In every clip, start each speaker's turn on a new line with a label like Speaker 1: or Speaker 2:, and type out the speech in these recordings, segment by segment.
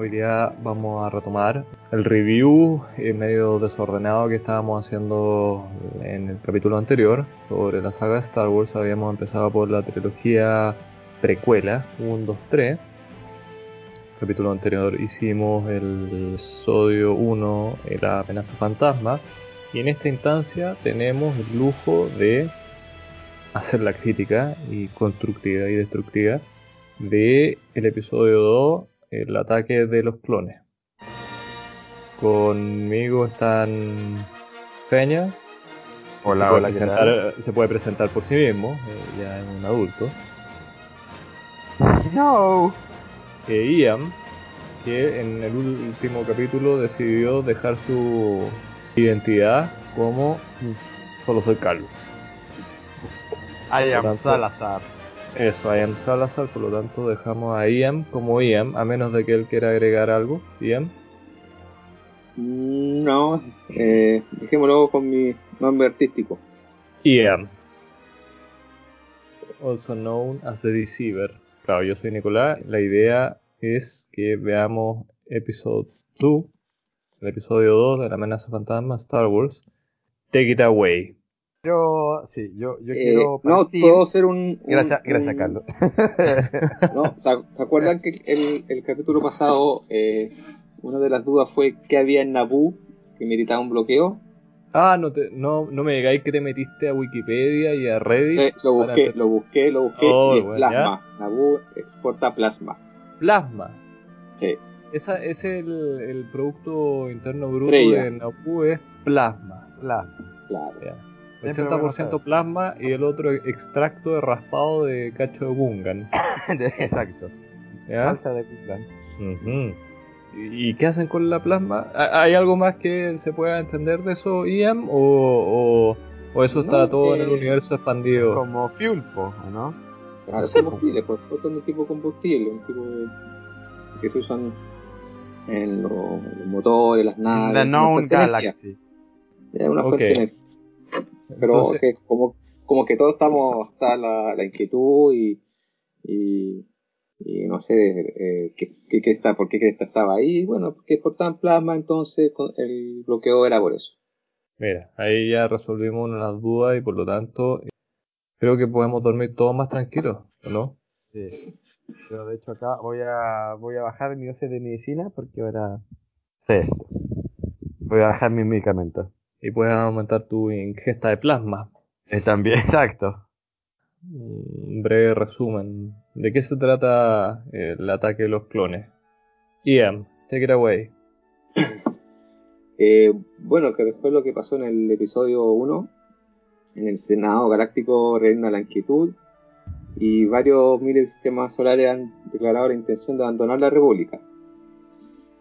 Speaker 1: Hoy día vamos a retomar el review eh, medio desordenado que estábamos haciendo en el capítulo anterior sobre la saga de Star Wars. Habíamos empezado por la trilogía precuela 1, 2, 3. Capítulo anterior hicimos el episodio 1, la amenaza fantasma. Y en esta instancia tenemos el lujo de hacer la crítica y constructiva y destructiva de el episodio 2 el ataque de los clones. Conmigo están Feña.
Speaker 2: Hola,
Speaker 1: se, puede
Speaker 2: hola, ¿qué
Speaker 1: presentar, se puede presentar por sí mismo, eh, ya es un adulto.
Speaker 2: No.
Speaker 1: Eh, Ian, que en el último capítulo decidió dejar su identidad como solo soy calvo.
Speaker 2: I am
Speaker 1: tanto-
Speaker 2: Salazar.
Speaker 1: Eso, I am Salazar, por lo tanto dejamos a Ian como Ian, a menos de que él quiera agregar algo. Ian.
Speaker 3: Mm, No, eh, dejémoslo con mi nombre artístico.
Speaker 1: Ian. Also known as the Deceiver. Claro, yo soy Nicolás. La idea es que veamos episodio 2, el episodio 2 de la amenaza fantasma Star Wars. Take it away.
Speaker 2: Yo, sí, yo, yo
Speaker 3: Eh,
Speaker 2: quiero
Speaker 3: no, puedo hacer un. un-
Speaker 2: Gracias, gracias,
Speaker 3: un-
Speaker 2: Carlos.
Speaker 3: No, ¿se, acuerdan que el, el capítulo pasado, eh, una de las dudas fue qué había en Naboo que meritaba un bloqueo?
Speaker 1: Ah, no, te- no, no me digáis que te metiste a Wikipedia y a Reddit.
Speaker 3: Lo busqué, lo busqué, lo busqué
Speaker 1: Oh,
Speaker 3: y es
Speaker 1: bueno,
Speaker 3: plasma. Naboo exporta plasma.
Speaker 1: Plasma.
Speaker 3: Sí,
Speaker 1: Esa, ese es el, el producto interno bruto
Speaker 3: Estrella.
Speaker 1: de Naboo es plasma.
Speaker 2: La-
Speaker 3: claro.
Speaker 1: Ya.
Speaker 2: Siempre bueno
Speaker 1: 80%
Speaker 2: saber.
Speaker 1: plasma y el otro extracto de raspado de cacho de Gungan.
Speaker 2: Exacto.
Speaker 1: ¿ya?
Speaker 2: Salsa de.
Speaker 1: Ujú. ¿Y y qué hacen con la plasma? ¿Ha- ¿Hay algo más que se pueda entender de eso, Ian? ¿O, o, o eso está
Speaker 3: No,
Speaker 1: todo en el
Speaker 3: eh,
Speaker 1: universo expandido?
Speaker 2: Como fuel, po, ¿o ¿no?
Speaker 3: Claro,
Speaker 1: Sí, po.
Speaker 3: combustible, pues, otro tipo de combustible, un tipo de, que se usan en los, los motores, las naves.
Speaker 2: The Known. Galaxy.
Speaker 3: Es una fuente
Speaker 1: Ok.
Speaker 3: de energía. Pero
Speaker 1: Entonces,
Speaker 3: que como, como que todos estamos, está la, la inquietud y, y, y no sé eh, qué, qué- qué está, por qué esta estaba ahí. Bueno, porque exportaban plasma, entonces el bloqueo era por eso.
Speaker 1: mira, ahí ya resolvimos una de las dudas y por lo tanto eh, creo que podemos dormir todos más tranquilos, ¿o ¿no?
Speaker 2: Sí. Pero de hecho acá voy a, voy a bajar mi dosis de medicina porque ahora esto. Voy a bajar mis medicamentos.
Speaker 1: Y puedes aumentar tu ingesta de plasma.
Speaker 2: Eh, también, exacto.
Speaker 1: Un breve resumen. ¿De qué se trata eh, el ataque de los clones? Ian, take it away.
Speaker 3: Eh, bueno, que después lo que pasó en el episodio 1, en el Senado Galáctico reina la inquietud y varios miles de sistemas solares han declarado la intención de abandonar la República.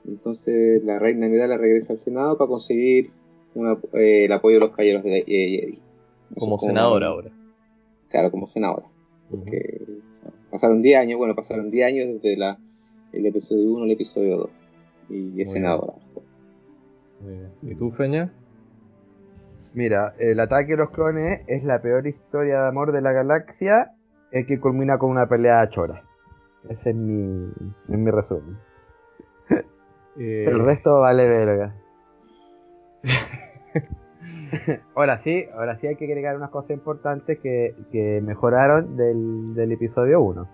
Speaker 3: Entonces la reina Amidala regresa al Senado para conseguir una- eh, el apoyo de los caballeros de eh, Jedi. Eso
Speaker 1: Como
Speaker 3: es
Speaker 1: senador ahora.
Speaker 3: Claro, como senadora. Porque o sea, pasaron 10 años, bueno, pasaron 10 años desde la, el episodio 1 al episodio 2. Y es
Speaker 1: Muy
Speaker 3: senadora.
Speaker 1: Bien. ¿Y tú, Feña?
Speaker 2: Mira, el ataque de los clones es la peor historia de amor de la galaxia eh, que culmina con una pelea chora. Ese es mi, es mi resumen.
Speaker 1: Eh,
Speaker 2: El resto vale verga. ahora sí, ahora sí hay que agregar unas cosas importantes que, que mejoraron del, del episodio 1.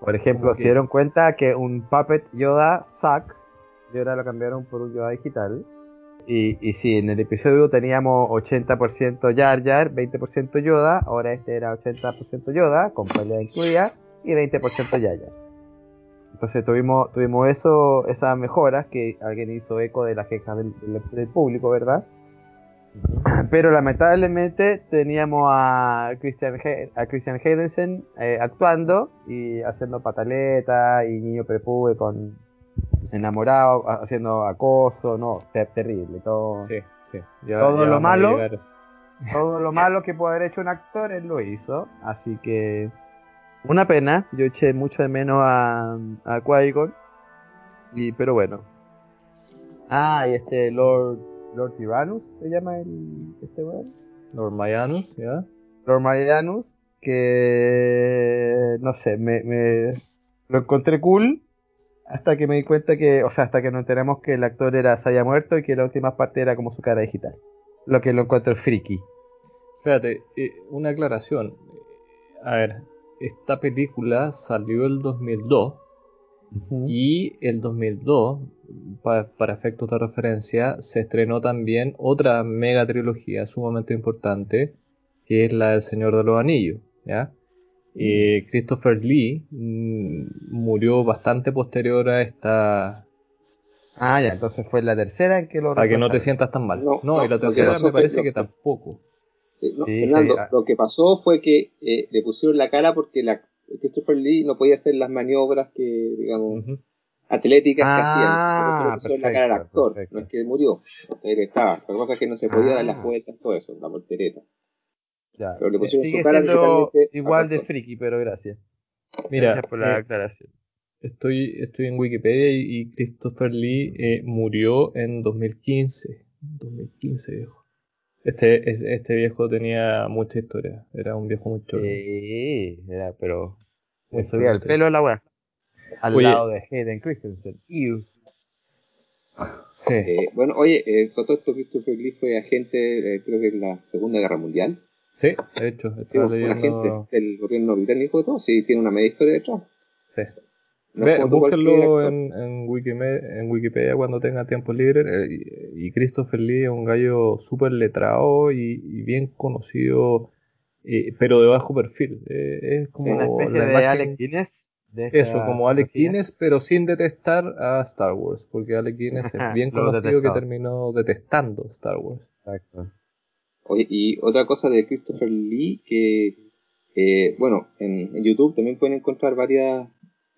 Speaker 2: Por ejemplo,
Speaker 1: ¿Cómo
Speaker 2: se dieron cuenta que un Puppet Yoda sucks y ahora lo cambiaron por un Yoda digital. Y, y sí, en el episodio 1 teníamos 80% Jar Jar, 20% Yoda, ahora este era 80% Yoda, con pelea incluida, y 20% Jar Jar. Entonces tuvimos, tuvimos eso, esas mejoras que alguien hizo eco de las quejas del, del- del público, ¿verdad? Pero lamentablemente teníamos a Christian, He- a Christian Heidensen eh, actuando y haciendo pataleta y niño prepube con enamorado, ha- haciendo acoso, no, ter- terrible, todo,
Speaker 1: Sí, sí. Ya-
Speaker 2: Todo
Speaker 1: ya
Speaker 2: lo malo. todo lo malo que puede haber hecho un actor, él lo hizo, así que una pena, yo eché mucho de menos a, a Qui-Gon, y, pero bueno. Ah, y este Lord, Lord Tyrannus se llama el, este weón.
Speaker 1: Lord Mayanus, ¿ya?
Speaker 2: Lord Marianus, que no sé, me, me lo encontré cool. hasta que me di cuenta que, o sea, hasta que nos enteramos que el actor era se haya muerto y que la última parte era como su cara digital. Lo que lo encuentro friki.
Speaker 1: Espérate, eh, una aclaración. A ver, esta película salió el 2002 y el 2002, para efectos de referencia, se estrenó también otra mega trilogía sumamente importante, que es la del Señor de los Anillos, ¿ya? Eh, Christopher Lee mm, murió bastante posterior a esta.
Speaker 2: Ah, ya, entonces fue la tercera en que lo.
Speaker 1: Para que no te sientas tan mal. No, y la tercera me parece que tampoco.
Speaker 3: Fernando, lo que pasó fue que eh, le pusieron la cara porque la, Christopher Lee no podía hacer las maniobras que, digamos, atléticas que hacían. Ah, le pusieron la cara al actor. No es que murió, él estaba. La cosa es que no se podía dar las ah. vueltas, todo eso, la voltereta.
Speaker 2: Pero le pusieron Sigue su cara siendo igual de friki, pero gracias.
Speaker 1: Mira, gracias por la eh, aclaración. Estoy, estoy en Wikipedia y, Christopher Lee eh, murió en 2015. 2015, viejo. Este, este viejo tenía mucha historia. Era un viejo muy chulo.
Speaker 2: Sí, era, pero. Me subía el pelo a la weá. Al lado de Hayden Christensen.
Speaker 3: Sí. Eh, bueno, oye, eh, todo esto Christopher Lee fue agente, eh, creo que en la Segunda Guerra Mundial.
Speaker 1: Sí, de hecho, estaba
Speaker 3: leyendo... agente del gobierno británico y todo, sí, tiene una media historia detrás.
Speaker 1: Sí. Ve, búsquenlo en, en, Wikimedia, en, Wikipedia, cuando tenga tiempo libre. Eh, y, Christopher Lee es un gallo súper letrado y, bien conocido, eh, pero de bajo perfil. Eh, es como
Speaker 2: una especie de Alec Guinness.
Speaker 1: eso, como Alec Guinness, pero sin detestar a Star Wars, porque Alec Guinness es bien conocido que terminó detestando Star Wars. Exacto.
Speaker 3: Oye, y otra cosa de Christopher Lee, que, bueno, en, en YouTube también pueden encontrar varias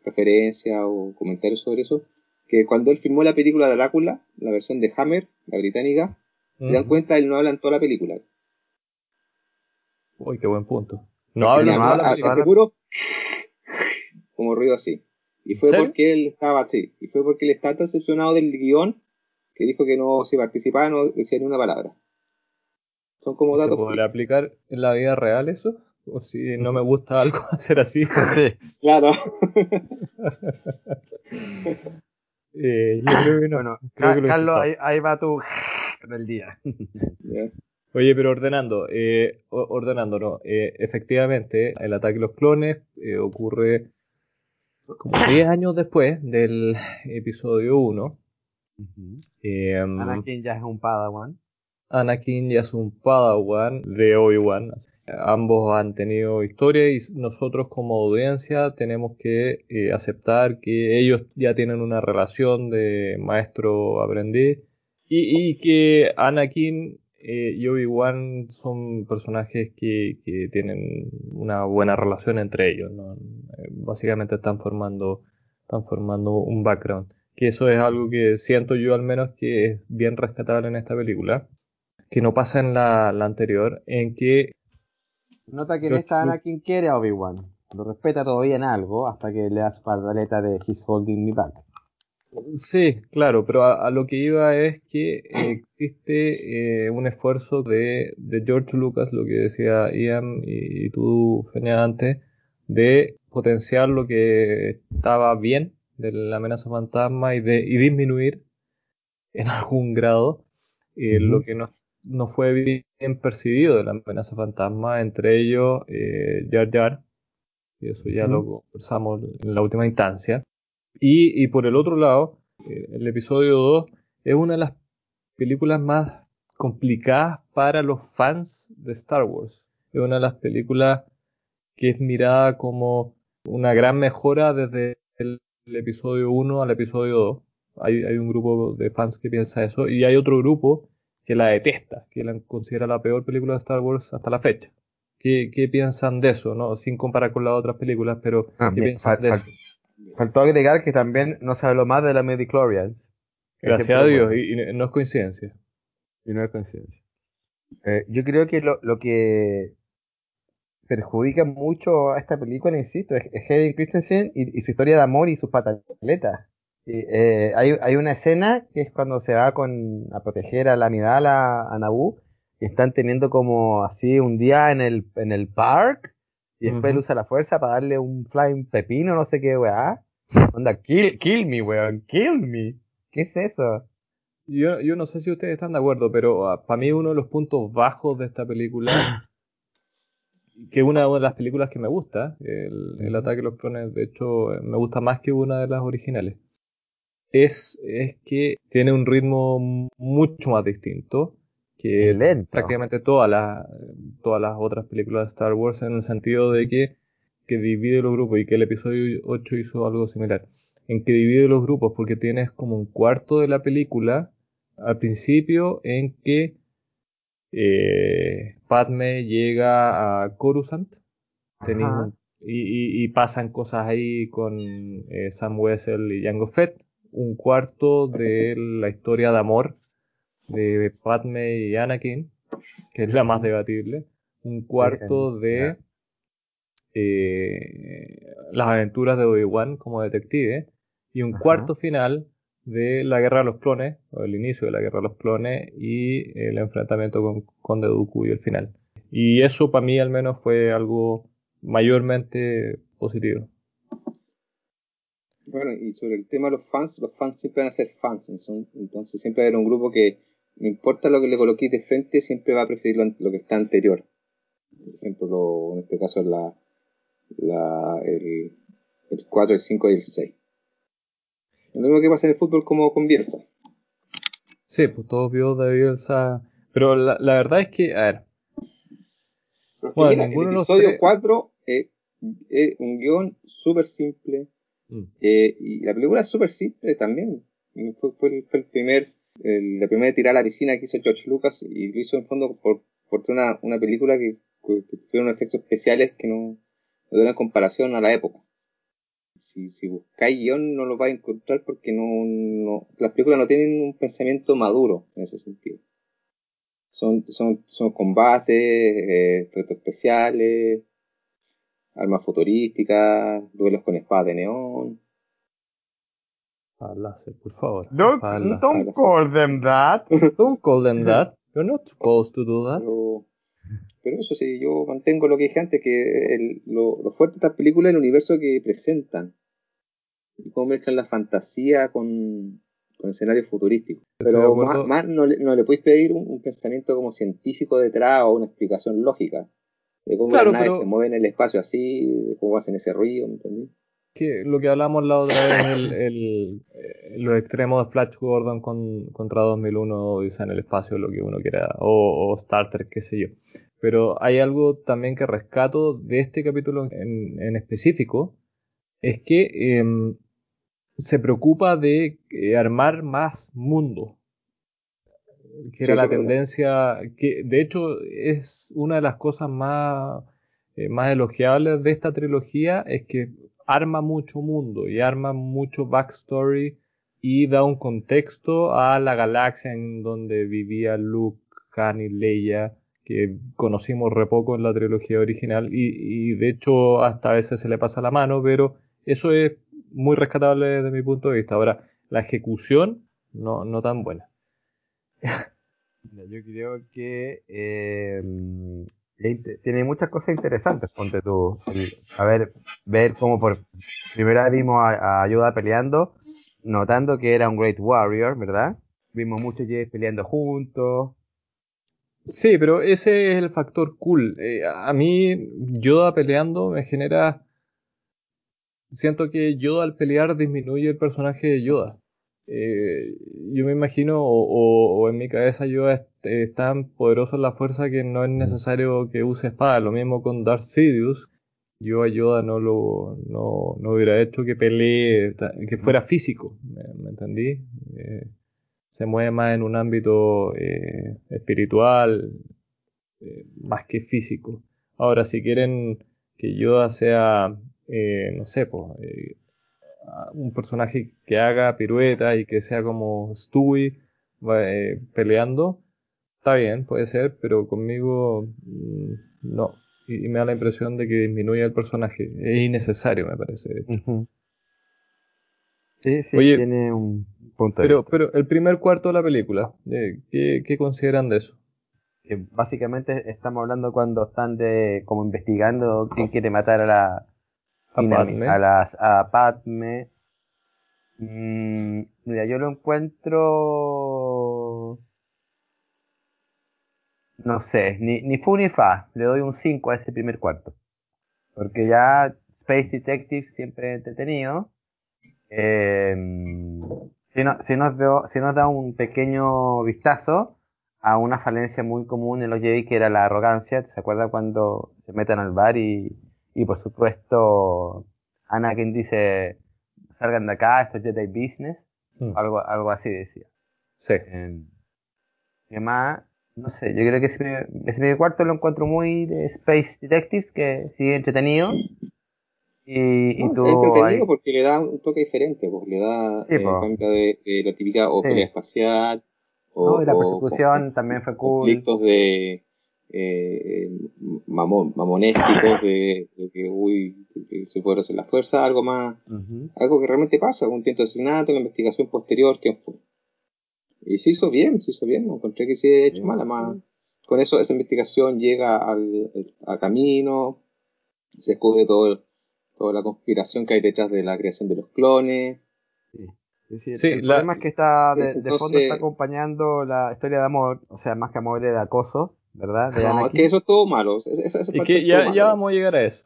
Speaker 3: referencias o comentarios sobre eso, que cuando él filmó la película de Drácula, la versión de Hammer, la británica, se dan cuenta, él no habla en toda la película.
Speaker 1: Uy, qué buen punto. No habla,
Speaker 3: no habla seguro como ruido así. Y fue porque él estaba así. Y fue porque él estaba tan decepcionado del guion que dijo que no, si participaba, no decía ni una palabra.
Speaker 1: Son como datos. ¿Se aplicar en la vida real eso? O si no me gusta algo hacer así.
Speaker 3: Claro.
Speaker 2: eh, yo creo que no. Bueno, Carlos, ahí, va tu del día.
Speaker 1: Oye, pero ordenando, eh, ordenando, no. Eh, efectivamente, el ataque de los clones eh, ocurre como 10 años después del episodio 1.
Speaker 2: Anakin ya es un Padawan.
Speaker 1: Anakin ya es un Padawan de Obi-Wan. Ambos han tenido historia y nosotros como audiencia tenemos que eh, aceptar que ellos ya tienen una relación de maestro-aprendiz y, que Anakin eh, y Obi-Wan son personajes que, tienen una buena relación entre ellos. Eh, básicamente están formando, están formando un background. Que eso es algo que siento yo al menos que es bien rescatable en esta película que no pasa en la, anterior, en que...
Speaker 2: Nota que en esta Anakin quiere a Obi-Wan. Lo respeta todavía en algo hasta que le hace pataleta de He's Holding Me Back.
Speaker 1: Sí, claro, pero a, lo que iba es que existe eh, un esfuerzo de, George Lucas, lo que decía Ian y, tú, Genia, antes, de potenciar lo que estaba bien de la amenaza fantasma y, de, y disminuir en algún grado eh, lo que no no fue bien percibido de la amenaza fantasma, entre ellos eh, Jar Jar, y eso ya lo conversamos en la última instancia. Y, por el otro lado, eh, el episodio 2 es una de las películas más complicadas para los fans de Star Wars. Es una de las películas que es mirada como una gran mejora desde el, episodio 1 al episodio 2. Hay, hay un grupo de fans que piensa eso y hay otro grupo que la detesta, que la considera la peor película de Star Wars hasta la fecha. ¿Qué, qué piensan de eso? ¿no? Sin comparar con las otras películas, pero ah, ¿qué piensan de eso?
Speaker 2: Faltó agregar que también no se habló más de la Mediclorians.
Speaker 1: Gracias a Dios, y, no es coincidencia.
Speaker 2: Y no es coincidencia. Eh, yo creo que lo, lo, que perjudica mucho a esta película, insisto, es, Hayden Christensen y, y, su historia de amor y sus pataletas. Eh, hay, hay, una escena que es cuando se va con, a proteger a la Amidala, a Naboo, y están teniendo como así un día en el, en el park, y después él usa la fuerza para darle un flying pepino, no sé qué weá. Onda, kill, kill me, weón, kill me. ¿Qué es eso?
Speaker 1: Yo, yo no sé si ustedes están de acuerdo, pero ah, para mí uno de los puntos bajos de esta película, que es una de las películas que me gusta, el, el ataque de los clones, de hecho, eh, me gusta más que una de las originales, es, es que tiene un ritmo mucho más distinto que
Speaker 2: Lento.
Speaker 1: prácticamente todas las, todas las otras películas de Star Wars en el sentido de que, que divide los grupos y que el episodio 8 hizo algo similar. En que divide los grupos porque tienes como un cuarto de la película al principio en que eh, Padme llega a Coruscant y- y pasan cosas ahí con eh, Sam Wessel y Jango Fett. Un cuarto de la historia de amor de Padme y Anakin, que es la más debatible. Un cuarto de eh, las aventuras de Obi-Wan como detective. Y un
Speaker 2: Ajá.
Speaker 1: cuarto final de la guerra de los clones, o el inicio de la guerra de los clones, y el enfrentamiento con Conde Dooku y el final. Y eso para mí al menos fue algo mayormente positivo.
Speaker 3: Bueno, y sobre el tema de los fans, los fans siempre van a ser fans, entonces siempre va a haber un grupo que no importa lo que le coloquéis de frente, siempre va a preferir lo, lo que está anterior. Por ejemplo, lo- en este caso la, la, el, el 4, el 5 y el 6. Lo mismo que pasa en el fútbol como con Bielsa.
Speaker 1: Sí, pues todos vio de Bielsa. Pero la, la verdad es que, a ver,
Speaker 3: Pero
Speaker 1: Bueno,
Speaker 3: mira, el episodio
Speaker 1: tres-
Speaker 3: 4 es, es un guion súper simple,
Speaker 1: mm,
Speaker 3: Eh, y la película es súper simple también. Fue, el, primer, la primera tirada a la piscina que hizo George Lucas y lo hizo en fondo por, por una, una película que, que, que tuvieron efectos especiales que no, no tienen comparación a la época. Si, si buscáis guion no lo vais a encontrar porque no, no, las películas no tienen un pensamiento maduro en ese sentido. Son, son, son combates, eh, efectos especiales, armas futurísticas, duelos con espadas de neón.
Speaker 1: al láser, por favor.
Speaker 2: Don't, don't call them that.
Speaker 1: Don't call them that. You're not supposed to do that.
Speaker 3: Pero, pero eso sí, yo mantengo lo que dije antes, que el- lo, lo fuerte de estas películas es el universo que presentan. Y cómo mezclan la fantasía con, con escenarios futurísticos. Pero más, más no, le, no le podéis pedir un, un pensamiento como científico detrás o una explicación lógica de cómo
Speaker 1: Claro,
Speaker 3: las naves
Speaker 1: pero-
Speaker 3: se mueven en el espacio así, de cómo hacen ese ruido, ¿me entendí?
Speaker 1: Que lo que hablamos la otra vez, el, el, eh, los extremos de Flash Gordon con, contra 2001 Odisea en el espacio, lo que uno quiera, o, o Star Trek, qué sé yo. Pero hay algo también que rescato de este capítulo en, en específico, es que em, se preocupa de eh, armar más mundo, que era
Speaker 3: Sí,
Speaker 1: la tendencia, que de hecho es una de las cosas más, eh, más elogiables de esta trilogía, es que arma mucho mundo y arma mucho backstory y da un contexto a la galaxia en donde vivía Luke, Han y Leia, que conocimos re poco en la trilogía original y, y de hecho hasta a veces se le pasa la mano, pero eso es muy rescatable desde mi punto de vista. Ahora, la ejecución no, no tan buena.
Speaker 2: Yo creo que eh, tiene muchas cosas interesantes, ponte tú. A ver, ver cómo por primera vez vimos a, a Yoda peleando, notando que era un Great Warrior, ¿verdad? Vimos muchos Jedi peleando juntos.
Speaker 1: Sí, pero ese es el factor cool. Eh, a mí, Yoda peleando me genera. Siento que Yoda al pelear disminuye el personaje de Yoda. Eh, yo me imagino, o, en mi cabeza, Yoda es, es tan poderoso en la fuerza que no es necesario que use espada. Lo mismo con Darth Sidious. Yo a Yoda no lo no, no hubiera hecho que pelee, que fuera físico. ¿Me, me entendí? Eh, se mueve más en un ámbito eh, espiritual, eh, más que físico. Ahora, si quieren que Yoda sea, eh, no sé, pues, un personaje que haga pirueta y que sea como Stewie eh, peleando, está bien, puede ser, pero conmigo mm, no. Y, y me da la impresión de que disminuye el personaje. Es innecesario, me parece. de hecho.
Speaker 2: Sí, sí,
Speaker 1: Oye,
Speaker 2: tiene un punto de
Speaker 1: Pero,
Speaker 2: vista.
Speaker 1: pero el primer cuarto de la película, eh, ¿qué, qué consideran de eso?
Speaker 2: Que básicamente estamos hablando cuando están de como investigando quién quiere matar a la
Speaker 1: A Padme.
Speaker 2: a las a Padme Mm, mira, yo lo encuentro... No sé, ni, ni fu ni fa. Le doy un 5 a ese primer cuarto. Porque ya Space Detective siempre entretenido. Eh, si, no, si, nos si nos da un pequeño vistazo a una falencia muy común en los Jedi que era la arrogancia. ¿Se acuerda cuando se meten al bar y, y por supuesto Anakin dice salgan de acá, esto es Jedi Business?
Speaker 1: Mm.
Speaker 2: Algo, algo así decía.
Speaker 1: Sí.
Speaker 2: Eh, y además, no sé, yo creo que ese, ese primer cuarto lo encuentro muy de Space Detectives, que sigue entretenido. Y, y
Speaker 3: No,
Speaker 2: tú
Speaker 3: es entretenido
Speaker 2: ahí-
Speaker 3: porque le da un toque diferente, pues le da
Speaker 2: Sí,
Speaker 3: eh,
Speaker 2: po.
Speaker 3: de, de la típica o
Speaker 2: Sí.
Speaker 3: pelea espacial o,
Speaker 2: No, y la persecución también fue cool.
Speaker 3: conflictos de eh, mamón, mamonésticos de, de que uy que se puede hacer la fuerza, algo más, algo que realmente pasa, un intento de asesinato, la investigación posterior, quién fue. Y se hizo bien, se hizo bien, no encontré que se haya hecho mal, además con eso esa investigación llega al, a camino, se descubre todo el- toda la conspiración que hay detrás de la creación de los clones.
Speaker 2: Sí, sí,
Speaker 1: Sí,
Speaker 2: el
Speaker 1: la-
Speaker 2: problema es que está de, fondo está acompañando la historia de amor, o sea, más que amor de acoso, ¿verdad? De
Speaker 3: No,
Speaker 2: Anakin.
Speaker 3: que eso es todo malo. Eso,
Speaker 1: Y que ya, ya vamos a llegar a eso,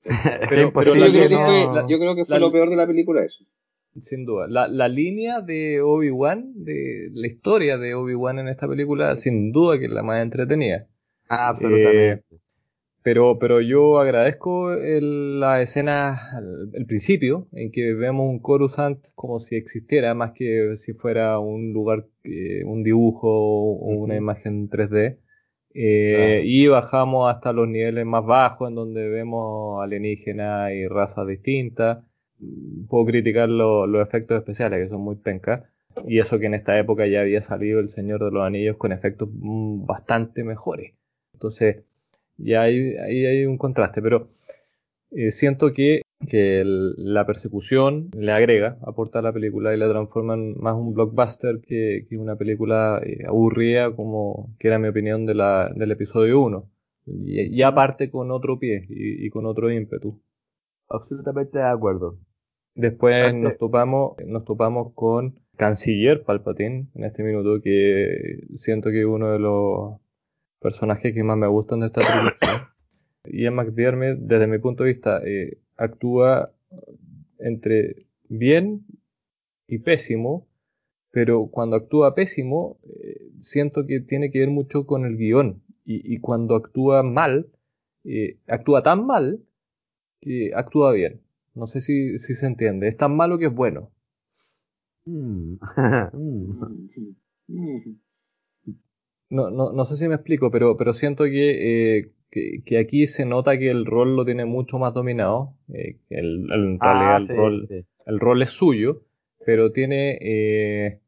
Speaker 1: pero- pero
Speaker 3: yo, creo que
Speaker 2: no-
Speaker 3: fue, la- yo creo que fue
Speaker 1: la-
Speaker 3: lo peor de la película eso.
Speaker 1: sin duda. La, la línea de Obi-Wan, de la historia de Obi-Wan en esta película, sin duda que es la más entretenida.
Speaker 2: Ah, absolutamente.
Speaker 1: Pero, pero yo agradezco el- la escena, el, el principio, en que vemos un Coruscant como si existiera, más que si fuera un lugar, eh, un dibujo o una imagen 3D. Eh. Y bajamos hasta los niveles más bajos, en donde vemos alienígenas y razas distintas. Puedo criticar lo- los efectos especiales, que son muy pencas. Y eso que en esta época ya había salido El Señor de los Anillos con efectos mm, bastante mejores. Entonces, ya hay, ahí hay un contraste, pero eh, siento que, que el- la persecución le agrega, aporta a la película y la transforma en más un blockbuster que, que una película eh, aburrida como que era mi opinión de la, del episodio 1. Y, y aparte con otro pie y, y con otro ímpetu.
Speaker 2: Absolutamente de acuerdo.
Speaker 1: Después nos topamos, nos topamos con Canciller Palpatine en este minuto, que siento que es uno de los personajes que más me gustan de esta trilogía. Ian McDiarmid, desde mi punto de vista, eh, actúa entre bien y pésimo, pero cuando actúa pésimo, eh, siento que tiene que ver mucho con el guion. Y, y cuando actúa mal, eh, actúa tan mal que actúa bien. No sé si, si se entiende. Es tan malo que es bueno.
Speaker 2: Mm. Mm.
Speaker 3: Mm.
Speaker 1: No, no, no sé si me explico, pero, pero siento que, eh, que, que aquí se nota que el rol lo tiene mucho más dominado. eh, el,
Speaker 2: Ah,
Speaker 1: el,
Speaker 2: sí,
Speaker 1: rol,
Speaker 2: sí.
Speaker 1: el rol es suyo, pero tiene eh,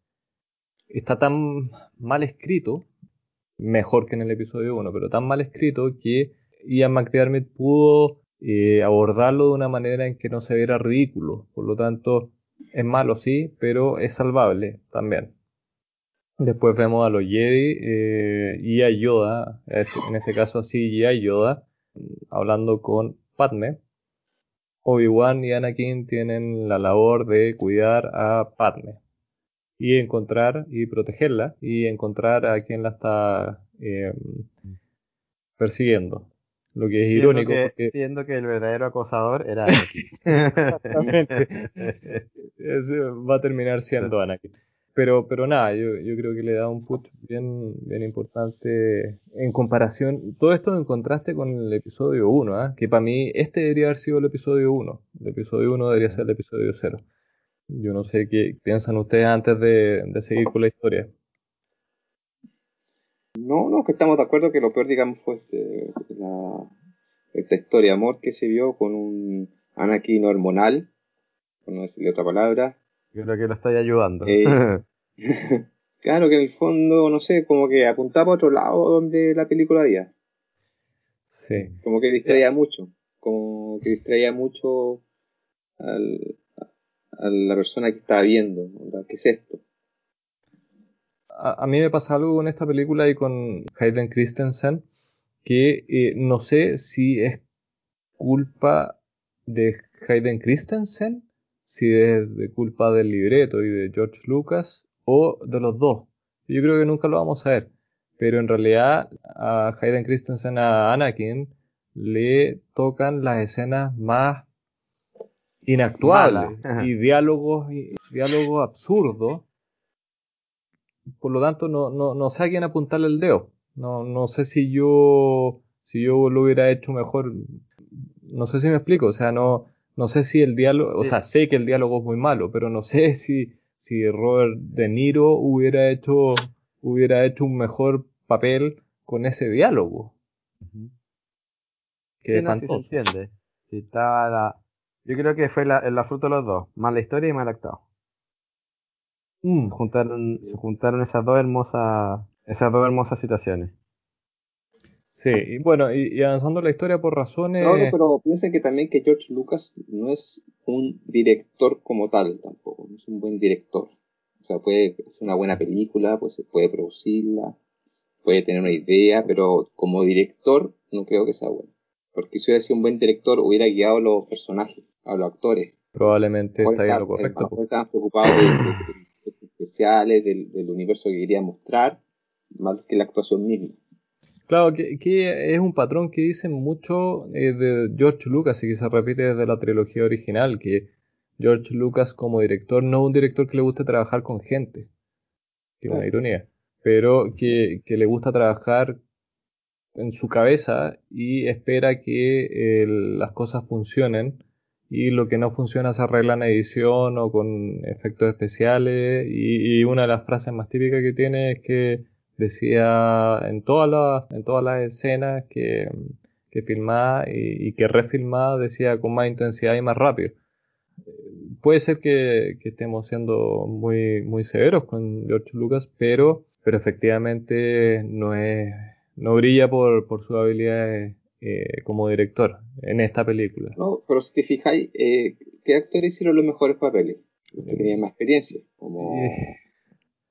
Speaker 1: está tan mal escrito, mejor que en el episodio 1, pero tan mal escrito que Ian McDiarmid pudo eh, abordarlo de una manera en que no se viera ridículo. Por lo tanto, es malo, sí, pero es salvable también. Después vemos a los Jedi eh, y a Yoda, este- en este caso sí, y a Yoda, hablando con Padme. Obi-Wan y Anakin tienen la labor de cuidar a Padme y encontrar y protegerla y encontrar a quien la está eh, persiguiendo. Lo que es
Speaker 2: Siendo
Speaker 1: irónico
Speaker 2: que,
Speaker 1: porque
Speaker 2: siendo que el verdadero acosador era Anakin.
Speaker 1: Exactamente. es- va a terminar siendo Anakin. Pero, pero nada, yo, yo creo que le da un push bien, bien importante en comparación, todo esto en contraste con el episodio 1, ¿ah? que para mí este debería haber sido el episodio 1, el episodio 1 debería ser el episodio 0. Yo no sé qué piensan ustedes antes de, de seguir con la historia.
Speaker 3: No, no, que estamos de acuerdo que lo peor, digamos, fue este, la, esta historia amor que se vio con un Anakin hormonal, por no decirle otra palabra.
Speaker 2: Yo creo que lo estoy ayudando.
Speaker 3: Eh, claro que en el fondo, no sé, como que apuntaba a otro lado donde la película había.
Speaker 1: Sí.
Speaker 3: Como que distraía mucho. Como que distraía mucho al, a la persona que estaba viendo. ¿Qué es esto?
Speaker 1: a, a mí me pasa algo con esta película y con Hayden Christensen que eh, no sé si es culpa de Hayden Christensen, si es de culpa del libreto y de George Lucas o de los dos. Yo creo que nunca lo vamos a ver. Pero en realidad a Hayden Christensen, a Anakin, le tocan las escenas más inactuales y diálogos, y diálogos absurdos. Por lo tanto, no, no, no sé a quién apuntarle el dedo. No, no sé si yo, si yo lo hubiera hecho mejor. No sé si me explico. O sea, no, no sé si el diálogo, o sea, sé que el diálogo es muy malo, pero no sé si, si Robert De Niro hubiera hecho, hubiera hecho un mejor papel con ese diálogo.
Speaker 2: Que no, si se entiende. Si estaba la... Yo creo que fue la, la fruta de los dos, mala historia y mal actuado. Mm. Juntaron, se juntaron esas dos hermosas, esas dos hermosas situaciones.
Speaker 1: Sí, y bueno, y, avanzando la historia por razones.
Speaker 3: No, no, pero piensen que también que George Lucas no es un director como tal tampoco, no es un buen director. O sea, puede ser una buena película, pues se puede producirla, puede tener una idea, pero como director no creo que sea bueno. Porque si hubiera sido un buen director, hubiera guiado a los personajes, a los actores.
Speaker 1: Probablemente está lo correcto.
Speaker 3: No estaban preocupados de, especiales, del, del universo que quería mostrar, más que la actuación misma.
Speaker 1: Claro, que, es un patrón que dicen mucho eh, de George Lucas y que se repite desde la trilogía original, que George Lucas como director no es un director que le guste trabajar con gente, que es una ironía, pero que, le gusta trabajar en su cabeza y espera que las cosas funcionen y lo que no funciona se arregla en edición o con efectos especiales y una de las frases más típicas que tiene es que decía en todas las, en todas las escenas que, que filmaba y, que refilmaba decía con más intensidad y más rápido. Puede ser que, estemos siendo muy, muy severos con George Lucas, pero, pero efectivamente no es, no brilla por, por sus habilidades eh, como director en esta película.
Speaker 3: No, pero si te fijáis, eh, ¿qué actores hicieron los mejores papeles? Los que tenían más experiencia. Como,
Speaker 1: eh,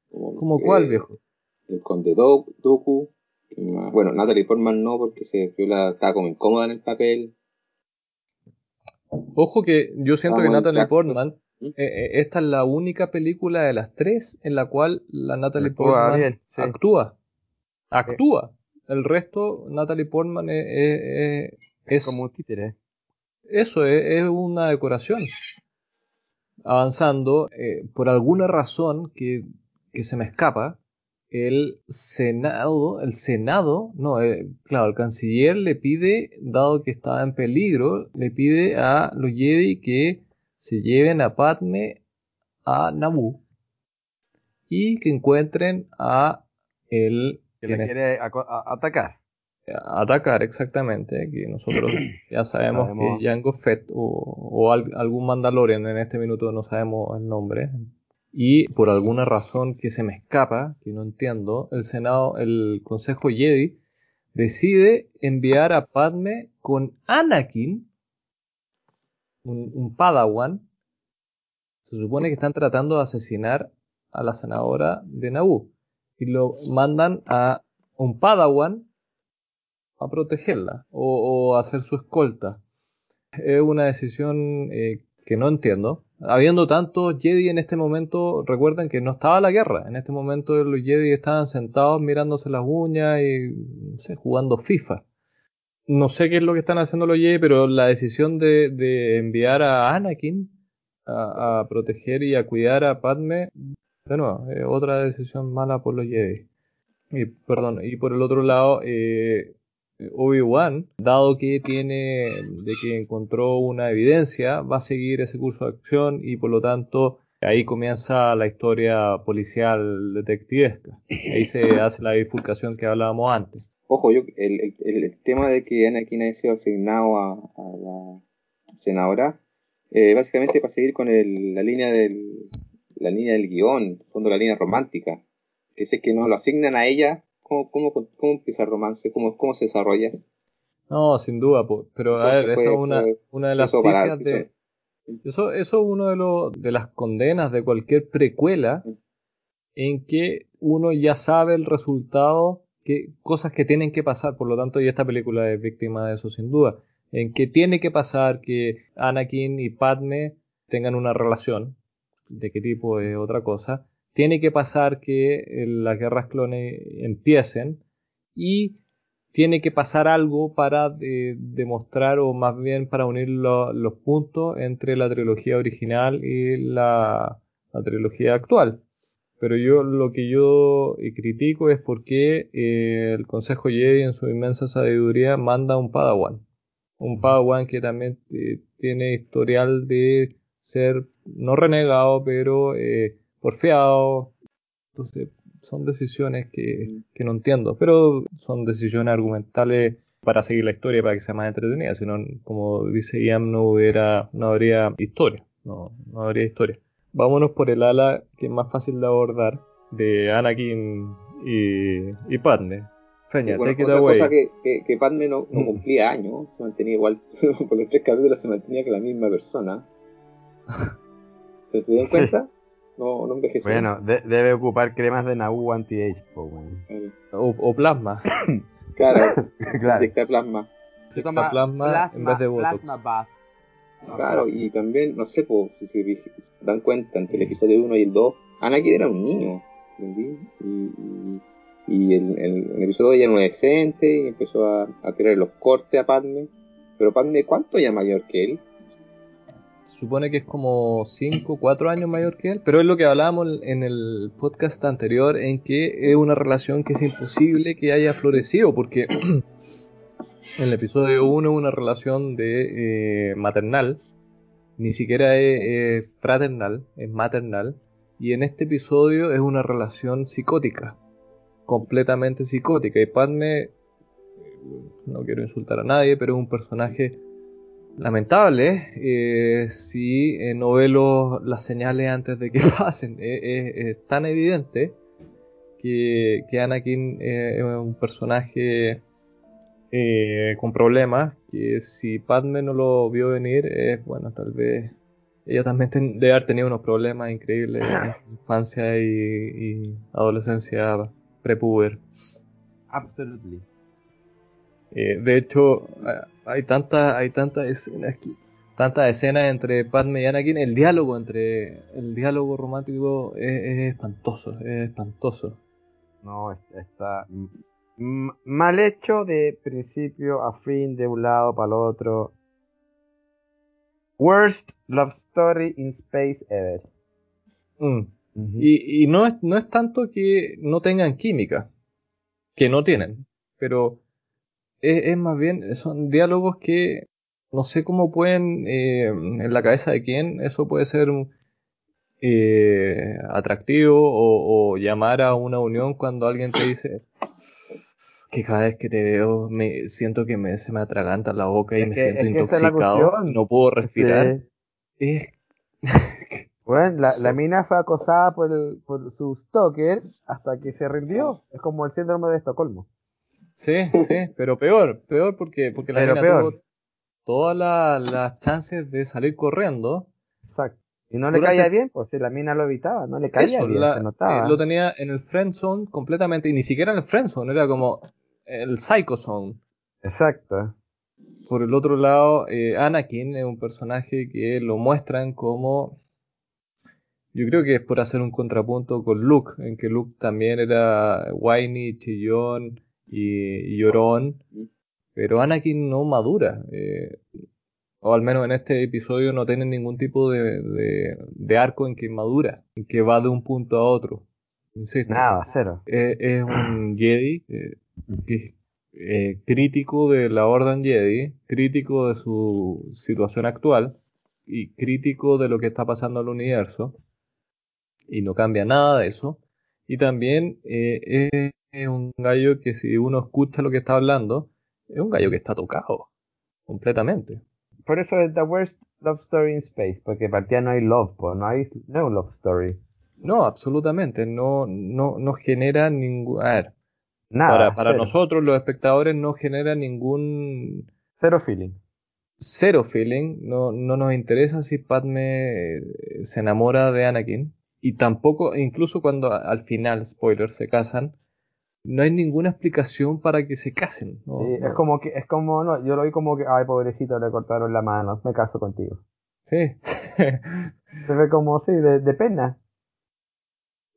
Speaker 1: como, cuál, viejo?
Speaker 3: El Conde Doku. Bueno, Natalie Portman no, porque se la, estaba como incómoda en el papel.
Speaker 1: Ojo que yo siento que Natalie Portman, ¿Mm? eh, eh, esta es la única película de las tres en la cual la Natalie Portman actúa. Actúa. El resto, Natalie Portman es, es,
Speaker 2: como un títere.
Speaker 1: Eso es, una decoración. Avanzando, eh, por alguna razón que, que se me escapa, el Senado, el Senado, no, eh, claro, el canciller le pide, dado que estaba en peligro, le pide a los Jedi que se lleven a Padme a Naboo y que encuentren a el
Speaker 2: que le quiere atacar.
Speaker 1: atacar, exactamente, que nosotros ya sabemos, que Jango Fett o, o algún Mandalorian en este minuto no sabemos el nombre, y por alguna razón que se me escapa, que no entiendo, el Senado, el Consejo Jedi decide enviar a Padme con Anakin, un, Padawan. Se supone que están tratando de asesinar a la senadora de Naboo y lo mandan a un Padawan a protegerla o, a hacer su escolta. Es una decisión eh, que no entiendo habiendo tantos Jedi en este momento, recuerden que no estaba la guerra. En este momento los Jedi estaban sentados mirándose las uñas y, no sé, jugando FIFA. No sé qué es lo que están haciendo los Jedi, pero la decisión de, enviar a Anakin a, proteger y a cuidar a Padme, de nuevo, otra decisión mala por los Jedi. Y, perdón, y por el otro lado, eh, Obi-Wan, dado que tiene, de que encontró una evidencia, va a seguir ese curso de acción y por lo tanto ahí comienza la historia policial detectivesca. Ahí se hace la bifurcación que hablábamos antes.
Speaker 3: Ojo, yo, el, el, tema de que Anakin haya sido asignado a, la senadora, eh, básicamente para seguir con la línea del la línea del guion, fondo la línea romántica, que es que no lo asignan a ella ¿Cómo, cómo, cómo empieza el romance? ¿Cómo, ¿Cómo se desarrolla?
Speaker 1: No, sin duda, pero a ver, esa es una, una de las pifias de... Eso, eso es una de, los de las condenas de cualquier precuela mm. en que uno ya sabe el resultado, que, cosas que tienen que pasar, por lo tanto, y esta película es víctima de eso sin duda, en que tiene que pasar que Anakin y Padme tengan una relación, de qué tipo es otra cosa, tiene que pasar que eh, las guerras clones empiecen y tiene que pasar algo para eh, demostrar o más bien para unir los puntos entre la trilogía original y la, trilogía actual. Pero yo lo que yo critico es por qué eh, el Consejo Jedi en su inmensa sabiduría manda un Padawan. Un Padawan que también tiene historial de ser no renegado, pero porfiado. Entonces, son decisiones que, no entiendo, pero son decisiones argumentales para seguir la historia, para que sea más entretenida. Si no, como dice Ian, no, hubiera, no habría historia. No, no habría historia. Vámonos por el ala que es más fácil de abordar, de Anakin y, y Padme.
Speaker 3: Feña, take it away. cosa que, que, Padme no, no, cumplía años, se mantenía igual, por los tres capítulos se mantenía con la misma persona. ¿Se dieron cuenta? No, no envejeció.
Speaker 2: Bueno, debe ocupar cremas de Nabu anti-age,
Speaker 1: o, plasma.
Speaker 3: claro, claro. plasma.
Speaker 1: Se toma plasma, en vez de Botox. Plasma
Speaker 3: Claro, y también, no sé, pues, si se dan cuenta entre el episodio 1 y el 2, Anakin era un niño, ¿entendí? Y, y, el, el, episodio 2 ya era un adolescente y empezó a, a tirar los cortes a Padme. Pero Padme, ¿cuánto ya mayor que él?
Speaker 1: Supone que es como 5, 4 años mayor que él, pero es lo que hablábamos en el podcast anterior, en que es una relación que es imposible que haya florecido, porque en el episodio 1 es una relación de eh, maternal, ni siquiera es, fraternal, es maternal, y en este episodio es una relación psicótica, completamente psicótica, y Padme, eh, no quiero insultar a nadie, pero es un personaje lamentable eh, si eh, no ve las señales antes de que pasen. Es, tan evidente que, que Anakin es un personaje eh, con problemas que si Padme no lo vio venir, es bueno, tal vez ella también debe haber tenido unos problemas increíbles en infancia y, y adolescencia prepuber.
Speaker 2: Absolutely.
Speaker 1: Eh, de hecho, hay tantas hay tantas escenas aquí, tantas escenas entre Padme y Anakin, el diálogo entre el diálogo romántico es, espantoso, es espantoso.
Speaker 2: No, está mal hecho de principio a fin, de un lado para el otro. Worst love story in space ever.
Speaker 1: Mm. Y, y no, es, no es tanto que no tengan química, que no tienen, pero es, más bien, son diálogos que no sé cómo pueden, eh, en la cabeza de quién, eso puede ser eh, atractivo o, llamar a una unión cuando alguien te dice que cada vez que te veo me siento que me, se me atraganta la boca y me siento intoxicado, no puedo respirar.
Speaker 2: bueno, la, la, mina fue acosada por, el, por su stalker hasta que se rindió. Es como el síndrome de Estocolmo.
Speaker 1: Sí, sí, pero peor, peor porque, porque la mina tuvo todas las chances de salir corriendo.
Speaker 2: Exacto. Y no le caía bien, pues si la mina lo evitaba, no le caía bien, se notaba.
Speaker 1: Eh, lo tenía en el friend zone completamente, y ni siquiera en el friend zone, era como el psycho zone.
Speaker 2: Exacto.
Speaker 1: Por el otro lado, eh, Anakin es un personaje que lo muestran como yo creo que es por hacer un contrapunto con Luke, en que Luke también era whiny, chillón, y, llorón, pero Anakin no madura. Eh, o al menos en este episodio no tiene ningún tipo de, de, arco en que madura, en que va de un punto a otro.
Speaker 2: Nada, cero.
Speaker 1: Es, un Jedi eh, que es eh, crítico de la Orden Jedi, crítico de su situación actual y crítico de lo que está pasando en el universo. Y no cambia nada de eso. Y también es es un gallo que si uno escucha lo que está hablando, es un gallo que está tocado completamente.
Speaker 2: Por eso es The Worst Love Story in Space, porque partía no hay love, no hay no love story.
Speaker 1: No, absolutamente, no, no, no genera ningún... A ver, Nada, para, para nosotros los espectadores no genera ningún...
Speaker 2: Cero feeling.
Speaker 1: Cero feeling, no, no nos interesa si Padme eh, se enamora de Anakin. Y tampoco, incluso cuando al final, spoilers, se casan, no hay ninguna explicación para que se casen.
Speaker 2: Es como que, es como, no, yo lo vi como que, ay, pobrecito, le cortaron la mano, me caso contigo.
Speaker 1: Sí.
Speaker 2: Se ve como, sí, de, de pena.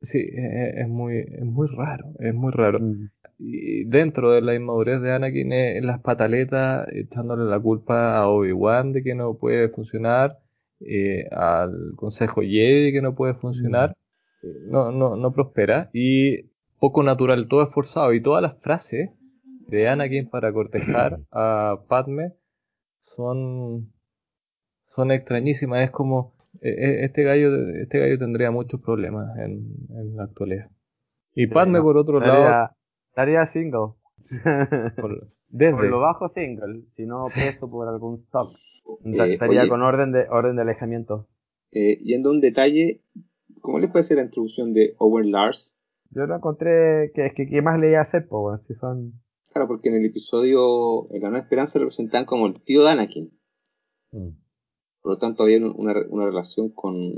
Speaker 1: Sí, es, es muy, es muy raro, es muy raro.
Speaker 2: Mm.
Speaker 1: Y dentro de la inmadurez de Anakin es las pataletas echándole la culpa a Obi-Wan de que no puede funcionar, eh, al Consejo Jedi de que no puede funcionar, eh, no, no, no prospera y poco natural, todo es forzado y todas las frases de Anakin para cortejar a Padme son, son extrañísimas, es como eh, eh, este gallo, este gallo tendría muchos problemas en, en la actualidad. Y Padme por otro lado,
Speaker 2: Estaría, single.
Speaker 1: por-
Speaker 2: Por
Speaker 1: desde,
Speaker 2: lo bajo single, si no preso por algún stock.
Speaker 3: Eh,
Speaker 2: estaría con orden de orden de alejamiento.
Speaker 3: Eh, yendo a un detalle, ¿cómo les parece la introducción de Owen Lars?
Speaker 2: Yo lo encontré que es que qué más le iba a hacer, weón? si son
Speaker 3: Claro, porque en el episodio, en La Nueva Esperanza, lo presentan como el tío de Anakin. Por lo tanto, había una, una relación con,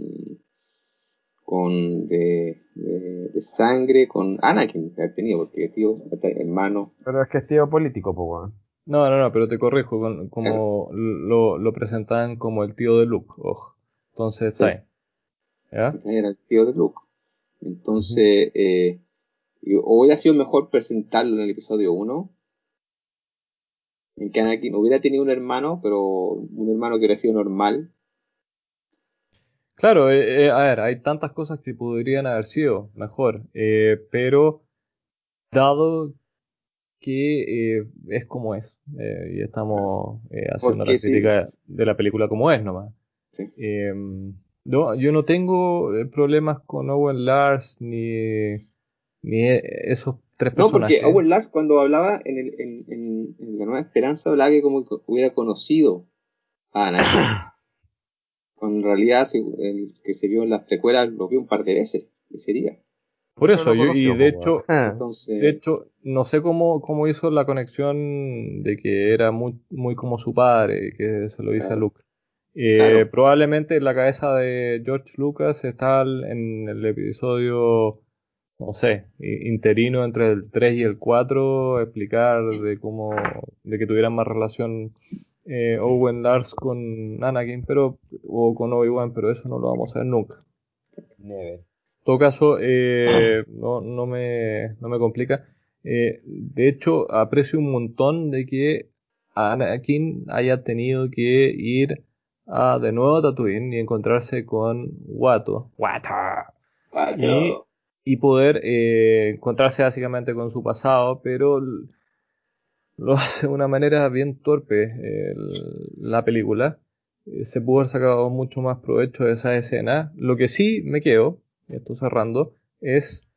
Speaker 3: con de, de, de sangre con Anakin que ha tenido, porque tío, hermano.
Speaker 2: Pero es que es tío político, weón.
Speaker 1: No, no, no, pero te corrijo, con- como lo, lo presentan como el tío de Luke, ojo. Entonces está
Speaker 3: Sí.
Speaker 1: ahí. ¿Ya?
Speaker 3: era el tío de Luke. Entonces, eh, hubiera sido mejor presentarlo en el episodio 1, en que Anakin hubiera tenido un hermano, pero un hermano que hubiera sido normal.
Speaker 1: Claro, eh, eh, a ver, hay tantas cosas que podrían haber sido mejor, eh, pero dado que eh, es como es, eh, y estamos eh, haciendo la
Speaker 3: sí.
Speaker 1: crítica de la película como es nomás.
Speaker 3: Sí.
Speaker 1: No, yo no tengo eh, problemas con Owen Lars ni, ni e- esos tres
Speaker 3: No, porque
Speaker 1: personajes.
Speaker 3: Owen Lars cuando hablaba en, el, en, en- en La Nueva Esperanza hablaba que como que hubiera conocido a Anakin. Cuando en realidad si- el que se vio en las precuelas lo vio un par de veces, y sería.
Speaker 1: Por eso, yo, y de hecho,
Speaker 2: weón.
Speaker 3: Entonces,
Speaker 1: de hecho, no sé cómo, cómo hizo la conexión de que era muy, muy como su padre, que se lo dice a. Luke. Eh,
Speaker 3: Claro.
Speaker 1: Probablemente en la cabeza de George Lucas está en el episodio, no sé, interino entre el 3 y el 4, explicar de cómo, de que tuvieran más relación eh, Owen Lars con Anakin, pero, o con Obi-Wan, pero eso no lo vamos a ver nunca.
Speaker 2: Never.
Speaker 1: En todo caso, eh, no, no me, no me complica. Eh, de hecho, aprecio un montón de que Anakin haya tenido que ir a, de nuevo a Tatooine y encontrarse con Watto. Watto. Y, poder eh, encontrarse básicamente con su pasado, pero lo hace de una manera bien torpe eh, el- la película. Eh, se pudo haber sacado mucho más provecho de esa escena. Lo que sí me quedo, y esto cerrando, es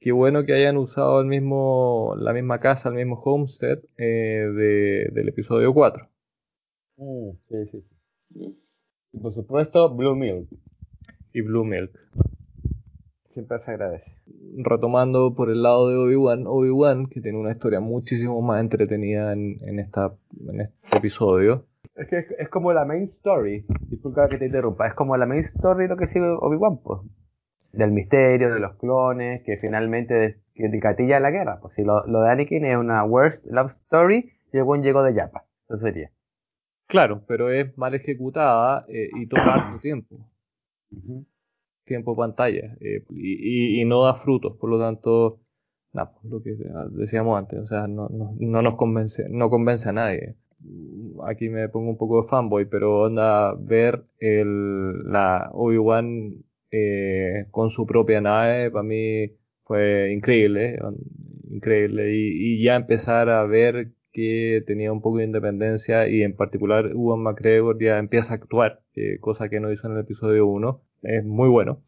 Speaker 1: que bueno que hayan usado el mismo, la misma casa, el mismo homestead eh, de- del episodio 4.
Speaker 2: Mm, sí, sí. Y por supuesto, Blue Milk.
Speaker 1: Y Blue Milk.
Speaker 2: Siempre se agradece.
Speaker 1: Retomando por el lado de Obi-Wan, Obi-Wan, que tiene una historia muchísimo más entretenida en, en esta, en este episodio.
Speaker 2: Es que es, es como la main story. Disculpa que te interrumpa. Es como la main story lo que sigue Obi-Wan, pues. Del misterio, de los clones, que finalmente des- que decatilla la guerra. Pues si lo, lo de Anakin es una worst love story, y el buen llegó de Yapa. Eso sería.
Speaker 1: Claro, pero es mal ejecutada eh, y toma harto tiempo. tiempo pantalla eh, y, y- y no da frutos, por lo tanto, pues, lo que decíamos antes, o sea, no, no, no nos convence, no convence a nadie. Aquí me pongo un poco de fanboy, pero onda ver el, la Obi-Wan eh, con su propia nave, para mí fue increíble, increíble, y, y ya empezar a ver que tenía un poco de independencia y en particular Ewan McGregor ya empieza a actuar, eh, cosa que no hizo en el episodio 1 es muy bueno.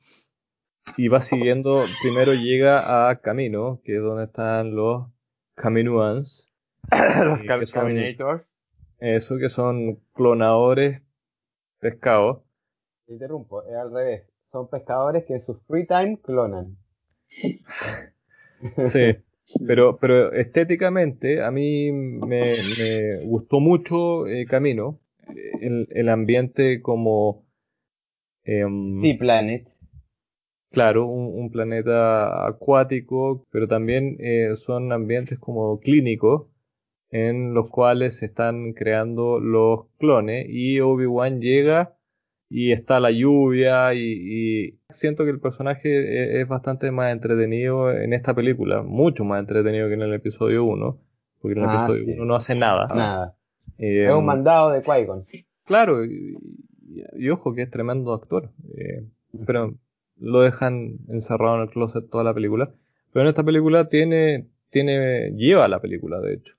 Speaker 1: Y va siguiendo, primero llega a Camino, que es donde están los Caminuans.
Speaker 2: los
Speaker 1: Eh, que son-
Speaker 2: Caminators.
Speaker 1: Eso que son clonadores pescados.
Speaker 2: Te interrumpo, es al revés. Son pescadores que en su free time clonan.
Speaker 1: Sí. Pero, pero estéticamente a mí me, me gustó mucho eh, Camino. Eh, El, el ambiente como... em,
Speaker 2: Sea Planet.
Speaker 1: Claro, un, un planeta acuático, pero también eh, son ambientes como clínicos en los cuales se están creando los clones y Obi-Wan llega y está la lluvia y, siento que el personaje es, bastante más entretenido en esta película, mucho más entretenido que en el episodio 1, porque en el ah, episodio 1 no hace nada.
Speaker 2: Nada. Eh, es un mandado de qui
Speaker 1: Claro, y, ojo que es tremendo actor, eh, pero lo dejan encerrado en el closet toda la película. Pero en esta película tiene, tiene, lleva la película, de hecho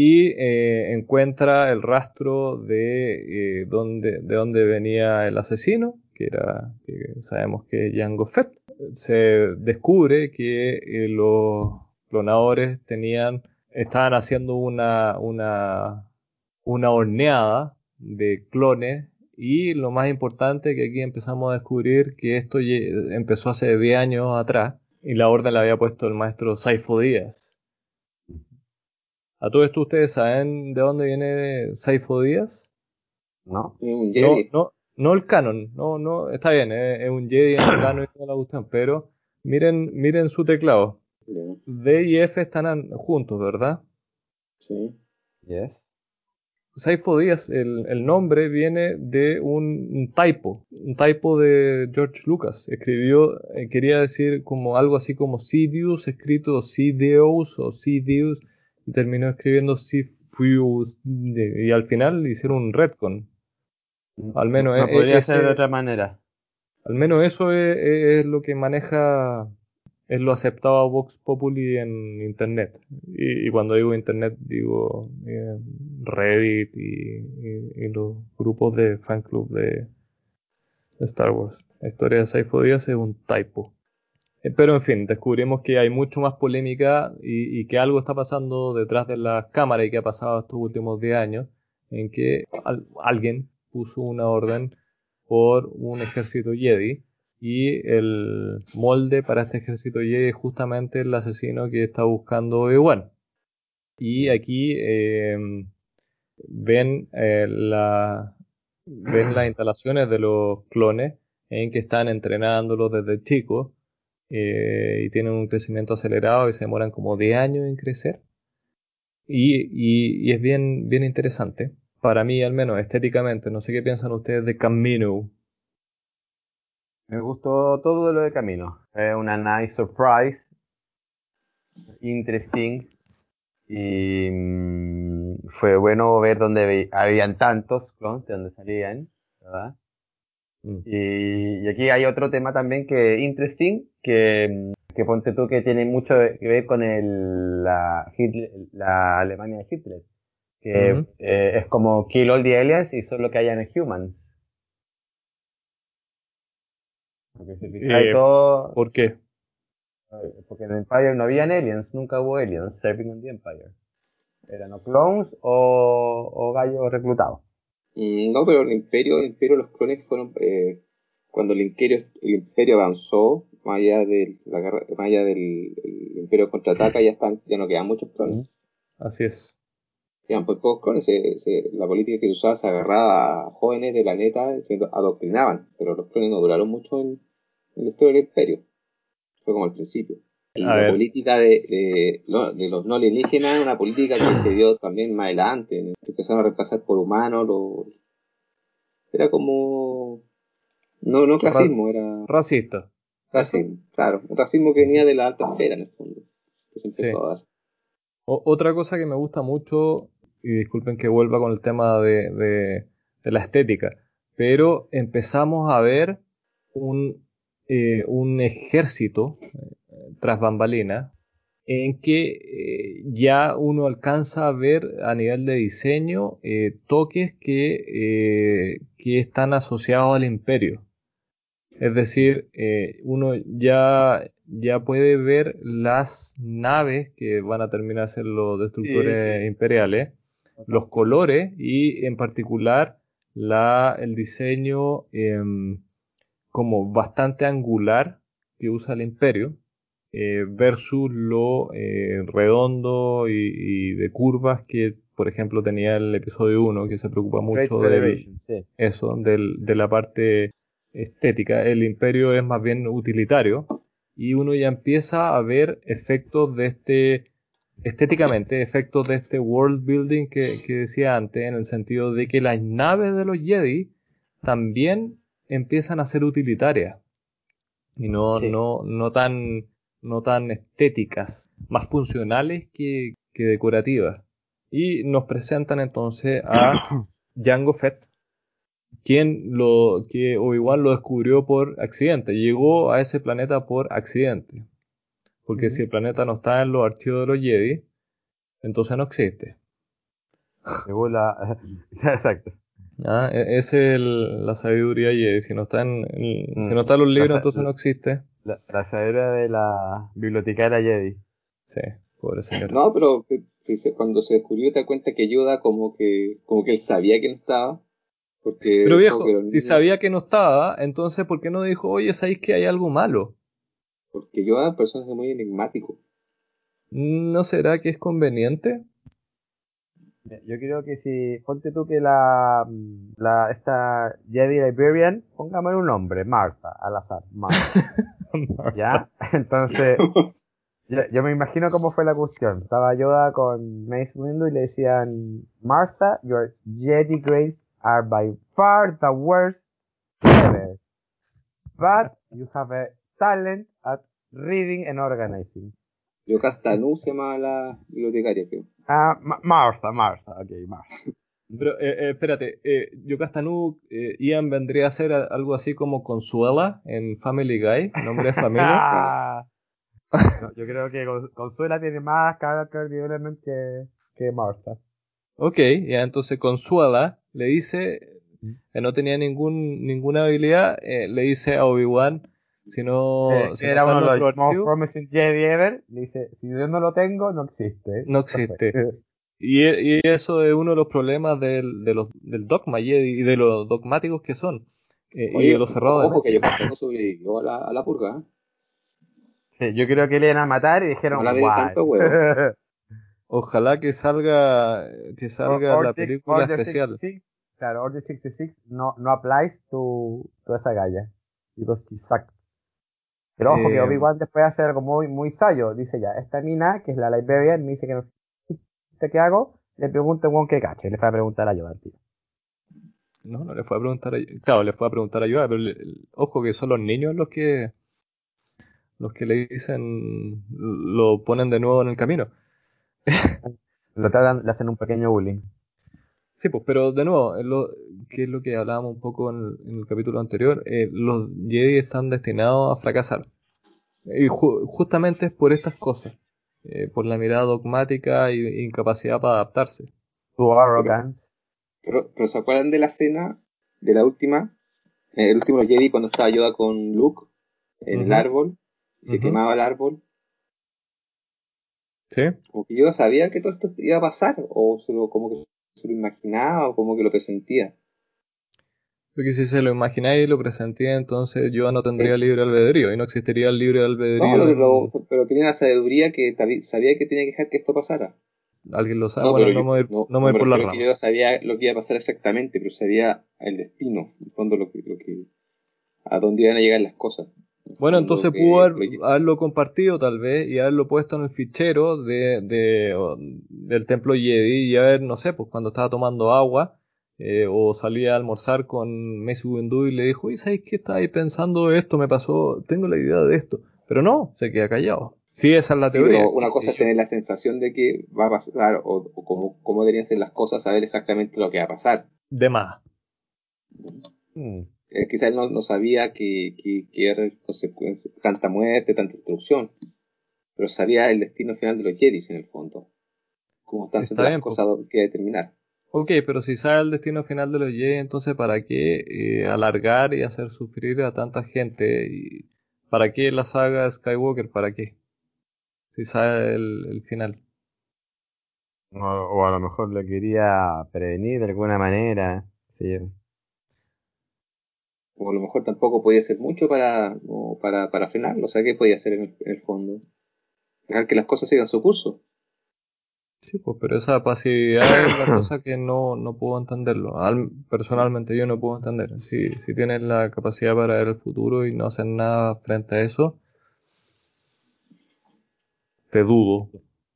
Speaker 1: y eh, encuentra el rastro de, eh, dónde, de dónde venía el asesino, que era, que sabemos que es Jango Fett. Se descubre que eh, los clonadores tenían, estaban haciendo una, una, una horneada de clones y lo más importante que aquí empezamos a descubrir que esto empezó hace 10 años atrás y la orden la había puesto el maestro Saifo Díaz ¿A todo esto ustedes saben de dónde viene Saifo Díaz?
Speaker 2: No.
Speaker 3: un Jedi.
Speaker 1: No, no, el canon, no, no, está bien, es, un Jedi en el canon y no la gustan, pero miren, miren su teclado. D y F están juntos, ¿verdad?
Speaker 3: Sí.
Speaker 2: Yes.
Speaker 1: Saifo Díaz, el, el, nombre viene de un, typo, un typo de George Lucas. Escribió, eh, quería decir como algo así como Sidious, escrito Sidious o Sidious y terminó escribiendo Fuse y al final hicieron un retcon. Al menos
Speaker 2: no podría ser de otra manera.
Speaker 1: Al menos eso es, lo que maneja, es lo aceptado a Vox Populi en internet. Y, cuando digo internet digo eh, Reddit y, los grupos de fan club de, Star Wars. La historia de Saifo Díaz es un typo. Eh, pero en fin, descubrimos que hay mucho más polémica y, que algo está pasando detrás de las cámaras y que ha pasado estos últimos 10 años, en que alguien puso una orden por un ejército Jedi y el molde para este ejército Jedi es justamente el asesino que está buscando Obi-Wan. Y aquí em, ven, eh, ven las instalaciones de los clones en que están entrenándolos desde chicos eh, y tienen un crecimiento acelerado y se demoran como 10 años en crecer. Y, es bien, bien interesante. Para mí, al menos estéticamente, no sé qué piensan ustedes de Camino.
Speaker 2: Me gustó todo lo de Camino. Es una nice surprise. Interesting. Y mm, fue bueno ver dónde habían tantos clones, de dónde salían, ¿verdad? Mm. Y, aquí hay otro tema también que interesting, que, que ponte tú que tiene mucho que ver con el, la, la Alemania de Hitler, que eh, es como kill all the aliens y solo que hayan humans.
Speaker 1: Porque eh, ¿Por qué?
Speaker 2: Porque en el Empire no habían aliens, nunca hubo aliens serving on the Empire. Eran o clones o, o gallos reclutados.
Speaker 3: Mm, no, pero el imperio, el imperio los clones fueron eh, cuando el imperio, el imperio avanzó, más allá del, la guerra, más allá del imperio contraataca, ya están, ya no quedan muchos clones.
Speaker 1: Así es.
Speaker 3: Quedan pocos clones, la política que se usaba se agarraba a jóvenes de la neta, se adoctrinaban, pero los clones no duraron mucho en, en la historia del imperio. Fue como al principio. Y la política de, de, los no alienígenas es una política que se dio también más adelante. Se empezaron a reemplazar por humanos. Era como. No, no clasismo, era.
Speaker 1: Racista.
Speaker 3: Racismo, claro. Un racismo que venía de la alta esfera, en el fondo. Que se empezó a dar.
Speaker 1: otra cosa que me gusta mucho, y disculpen que vuelva con el tema de, de la estética, pero empezamos a ver un, eh, un ejército tras bambalina, en que eh, ya uno alcanza a ver a nivel de diseño eh, toques que, eh, que, están asociados al imperio. Es decir, uno ya, ya puede ver las naves que van a terminar a ser los destructores imperiales, los colores y en particular la, el diseño em, como bastante angular que usa el imperio eh, versus lo eh, redondo y, de curvas que, por ejemplo, tenía el episodio 1, que se preocupa mucho de eso, de la parte estética. El imperio es más bien utilitario y uno ya empieza a ver efectos de este, estéticamente, efectos de este world building que, que decía antes, en el sentido de que las naves de los Jedi también empiezan a ser utilitarias y no,
Speaker 2: Sí.
Speaker 1: no, no tan no tan estéticas, más funcionales que, que decorativas. Y nos presentan entonces a Jango Fett, quien lo que Obi-Wan lo descubrió por accidente, llegó a ese planeta por accidente. Porque si el planeta no está en los archivos de los Jedi, entonces no existe.
Speaker 2: Según la. Exacto.
Speaker 1: Ah, e- Esa es el- la sabiduría Jedi. Si no está en,
Speaker 2: Mm.
Speaker 1: si no está en los libros,
Speaker 2: La
Speaker 1: entonces no existe.
Speaker 2: La, la sabiduría de la bibliotecaria Jedi.
Speaker 1: Sí, pobre señor.
Speaker 3: No, pero cuando se descubrió te das cuenta que Yoda como que como que él sabía que no estaba. Porque
Speaker 1: Pero viejo, si sabía que no estaba, entonces ¿por qué no dijo, oye, sabéis que hay algo malo?
Speaker 3: Porque Yoda es un personaje muy enigmático.
Speaker 1: ¿No será que es conveniente?
Speaker 2: Yo creo que si. Ponte tú que la. la esta Jedi Librarian, pongámosle un nombre, Martha, al azar. Martha. ¿Ya? Entonces. Yo, yo me imagino cómo fue la cuestión. Estaba Yoda con Mace Windu y le decían, Martha, your Jedi grades are by far the worst ever. But you have a talent at reading and organizing.
Speaker 3: Yo Castanu se llama la bibliotecaria, creo.
Speaker 2: Ah, Ma- Martha, Martha, ok, Martha.
Speaker 1: Pero, eh, eh, espérate, eh, Yocastanu, eh, Ian vendría a ser algo así como Consuela en Family Guy, nombre de familia.
Speaker 2: No, yo creo que Con- Consuela tiene más character development que, que Martha.
Speaker 1: ok, ya entonces Consuela le dice que no tenía ningún, ninguna habilidad, eh, le dice a Obi-Wan, si no,
Speaker 2: Eh,
Speaker 1: si no
Speaker 2: era
Speaker 1: está
Speaker 2: uno de los most promising Jedi ever. Le dice, si yo no lo tengo, no existe.
Speaker 1: no existe. Y, e- y eso es uno de los problemas del, de los, del dogma Jedi y de los dogmáticos que son. eh, y
Speaker 3: Oye,
Speaker 1: de los cerrados
Speaker 3: ojo que yo Castanu sobrevivió a la, a la purga. ¿eh?
Speaker 2: Sí, yo creo que le iban a matar y dijeron,
Speaker 3: No la tanto huevo.
Speaker 1: Ojalá que salga, que salga
Speaker 2: Or-
Speaker 1: la
Speaker 2: Order-
Speaker 1: película
Speaker 2: Order
Speaker 1: especial.
Speaker 2: 66, claro, Order 66 no, no applies to, to esa galla. Because she sucked. Pero ojo que
Speaker 1: Eh,
Speaker 2: Obi-Wan después hace algo muy, muy sabio. Dice ya, esta mina, que es la librarian, me dice que no sé qué hago. Le pregunto a un que cache. Le fue a preguntar a Yoda, tío.
Speaker 1: No, no le fue a preguntar a Claro, le fue a preguntar a Yoda, pero le- ojo que son los niños los que los que le dicen lo ponen de nuevo en el camino.
Speaker 2: Lo tratan, le hacen un pequeño bullying.
Speaker 1: Sí, pues, pero de nuevo, es lo, que es lo que hablábamos un poco en el, en el capítulo anterior, eh, los Jedi están destinados a fracasar. Y ju- justamente es por estas cosas, eh, por la mirada dogmática e incapacidad para adaptarse.
Speaker 2: Tu arrogance.
Speaker 3: Pero, pero ¿se acuerdan de la escena de la última? Eh, el último Jedi cuando estaba Yoda con Luke en el árbol y se quemaba el árbol.
Speaker 1: ¿Sí?
Speaker 3: Como que Yoda sabía que todo esto iba a pasar o se lo, como que se lo imaginaba o como que lo presentía.
Speaker 1: Porque si se lo imagináis y lo presentía, entonces yo no tendría libre albedrío y no existiría el libre albedrío.
Speaker 3: No,
Speaker 1: en-
Speaker 3: lo- pero tenía la sabiduría que sabía que tenía que dejar que esto pasara.
Speaker 1: Alguien lo sabe,
Speaker 3: No,
Speaker 1: bueno,
Speaker 3: pero
Speaker 1: no
Speaker 3: yo-
Speaker 1: me
Speaker 3: no-
Speaker 1: no me voy por la rama.
Speaker 3: Yoda sabía lo que iba a pasar exactamente, pero sabía el destino, en el fondo lo que, lo que, a dónde iban a llegar las cosas.
Speaker 1: Bueno, entonces
Speaker 3: que-
Speaker 1: pudo haber- haberlo compartido tal vez y haberlo puesto en el fichero de, de- o- del templo Jedi y haber, no sé, pues cuando estaba tomando agua eh, o salía a almorzar con Mace Windu y le dijo, ¿y sabes qué estabais pensando esto? Me pasó, tengo la idea de esto. Pero no, se queda callado. Sí, esa es la teoría.
Speaker 3: pero una cosa es tener la sensación de que va a pasar o, o cómo, cómo deberían ser las cosas, saber exactamente lo que va a pasar.
Speaker 1: De más.
Speaker 2: Hmm.
Speaker 3: Eh, quizás él no, no sabía que, que, que era consecuencia, tanta muerte, tanta destrucción, pero sabía el destino final de los Jedi en el fondo. Cómo están
Speaker 1: Está
Speaker 3: siendo
Speaker 1: bien, pues.
Speaker 3: cosas que determinar.
Speaker 1: Ok, pero si sabe el destino final de los Jedi, entonces ¿para qué eh, alargar y hacer sufrir a tanta gente? Y ¿Para qué la saga Skywalker? ¿Para qué? Si sabe el, el final.
Speaker 2: O, o a lo mejor lo quería prevenir de alguna manera. Sí.
Speaker 3: O a lo mejor tampoco podía hacer mucho para, para, para frenarlo. O sea, ¿qué podía hacer en el, en el fondo? Dejar que las cosas sigan su curso.
Speaker 1: Sí, pues, pero esa pasividad es la cosa que no, no puedo entenderlo. Al- personalmente yo no puedo entender. Si, si tienes la capacidad para ver el futuro y no hacer nada frente a eso, te dudo.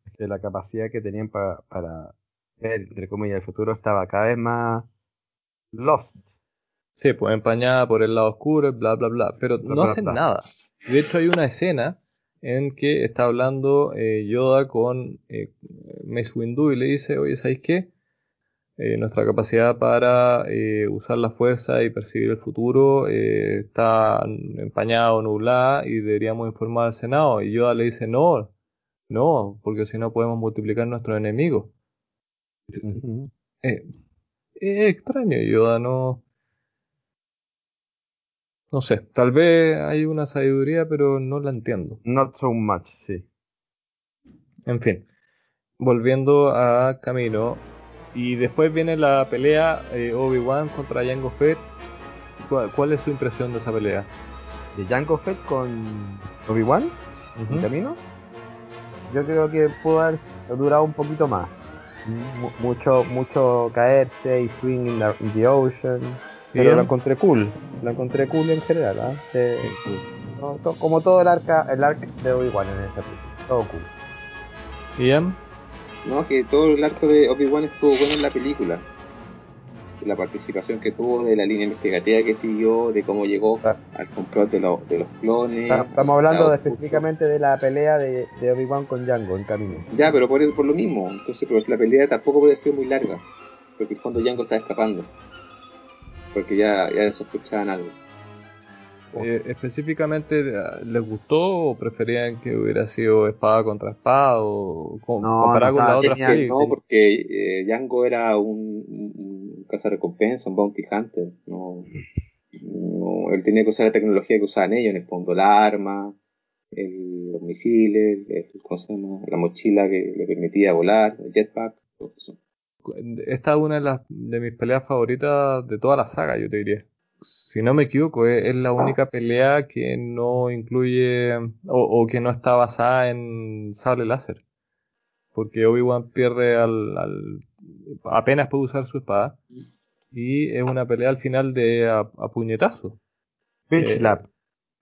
Speaker 2: Es que la capacidad que tenían pa- para ver, entre comillas, el futuro estaba cada vez más lost.
Speaker 1: Sí, pues empañada por el lado oscuro, bla, bla, bla. Pero
Speaker 2: Bla,
Speaker 1: no
Speaker 2: bla,
Speaker 1: hacen
Speaker 2: bla.
Speaker 1: nada. De hecho, hay una escena en que está hablando eh, Yoda con eh, Mace Windu y le dice, oye, ¿sabéis qué? Eh, nuestra capacidad para eh, usar la fuerza y percibir el futuro eh, está empañada o nublada y deberíamos informar al Senado. Y Yoda le dice, no, no, porque si no podemos multiplicar nuestros enemigos. Eh, es extraño, Yoda, no. No sé, tal vez hay una sabiduría, pero no la entiendo.
Speaker 2: Not so much, sí.
Speaker 1: En fin, volviendo a Camino. Y después viene la pelea eh, Obi-Wan contra Jango Fett. ¿Cuál, cuál es su impresión de esa pelea?
Speaker 2: De Jango Fett con Obi-Wan en
Speaker 1: Ujú.
Speaker 2: camino. Yo creo que pudo haber durado un poquito más. Mu- mucho, mucho caerse y swing in the, in the ocean. Pero
Speaker 1: Bien.
Speaker 2: lo encontré cool. Lo encontré cool en general. ¿ah? Se-
Speaker 1: Sí, cool.
Speaker 2: no, to- como todo el arca, el arc de Obi-Wan en esta película. Todo cool.
Speaker 1: Ian,
Speaker 3: No, que todo el arco de Obi-Wan estuvo bueno en la película. La participación que tuvo, de la línea investigativa que siguió, de cómo llegó
Speaker 2: Ah.
Speaker 3: al complot de, los- de los clones.
Speaker 2: Estamos hablando de- específicamente de la pelea de, de Obi-Wan con Jango en camino.
Speaker 3: Ya, pero por, por lo mismo. Entonces, pero la pelea tampoco puede ser muy larga. Porque en el fondo Django está escapando. Porque ya, ya sospechaban algo.
Speaker 1: eh, específicamente, eh, ¿les gustó o preferían que hubiera sido espada contra espada o com-
Speaker 2: No,
Speaker 1: comparado
Speaker 2: no
Speaker 1: con las
Speaker 2: estaba
Speaker 1: otras
Speaker 2: genial,
Speaker 1: películas?
Speaker 3: No, porque eh, Django era un, un, un cazarrecompensa, un bounty hunter. No, no, él tenía que usar la tecnología que usaban ellos, en el fondo, la arma, el- los misiles, el- ¿cómo se llama? la mochila que le permitía volar, el jetpack. todo eso.
Speaker 1: Esta es una de, las, de mis peleas favoritas de toda la saga, yo te diría. Si no me equivoco, es, es la única pelea que no incluye o, o que no está basada en sable láser. Porque Obi-Wan pierde al, al- apenas puede usar su espada. Y es una pelea al final de a, a puñetazo.
Speaker 2: Bitch
Speaker 1: Eh,
Speaker 2: Slap.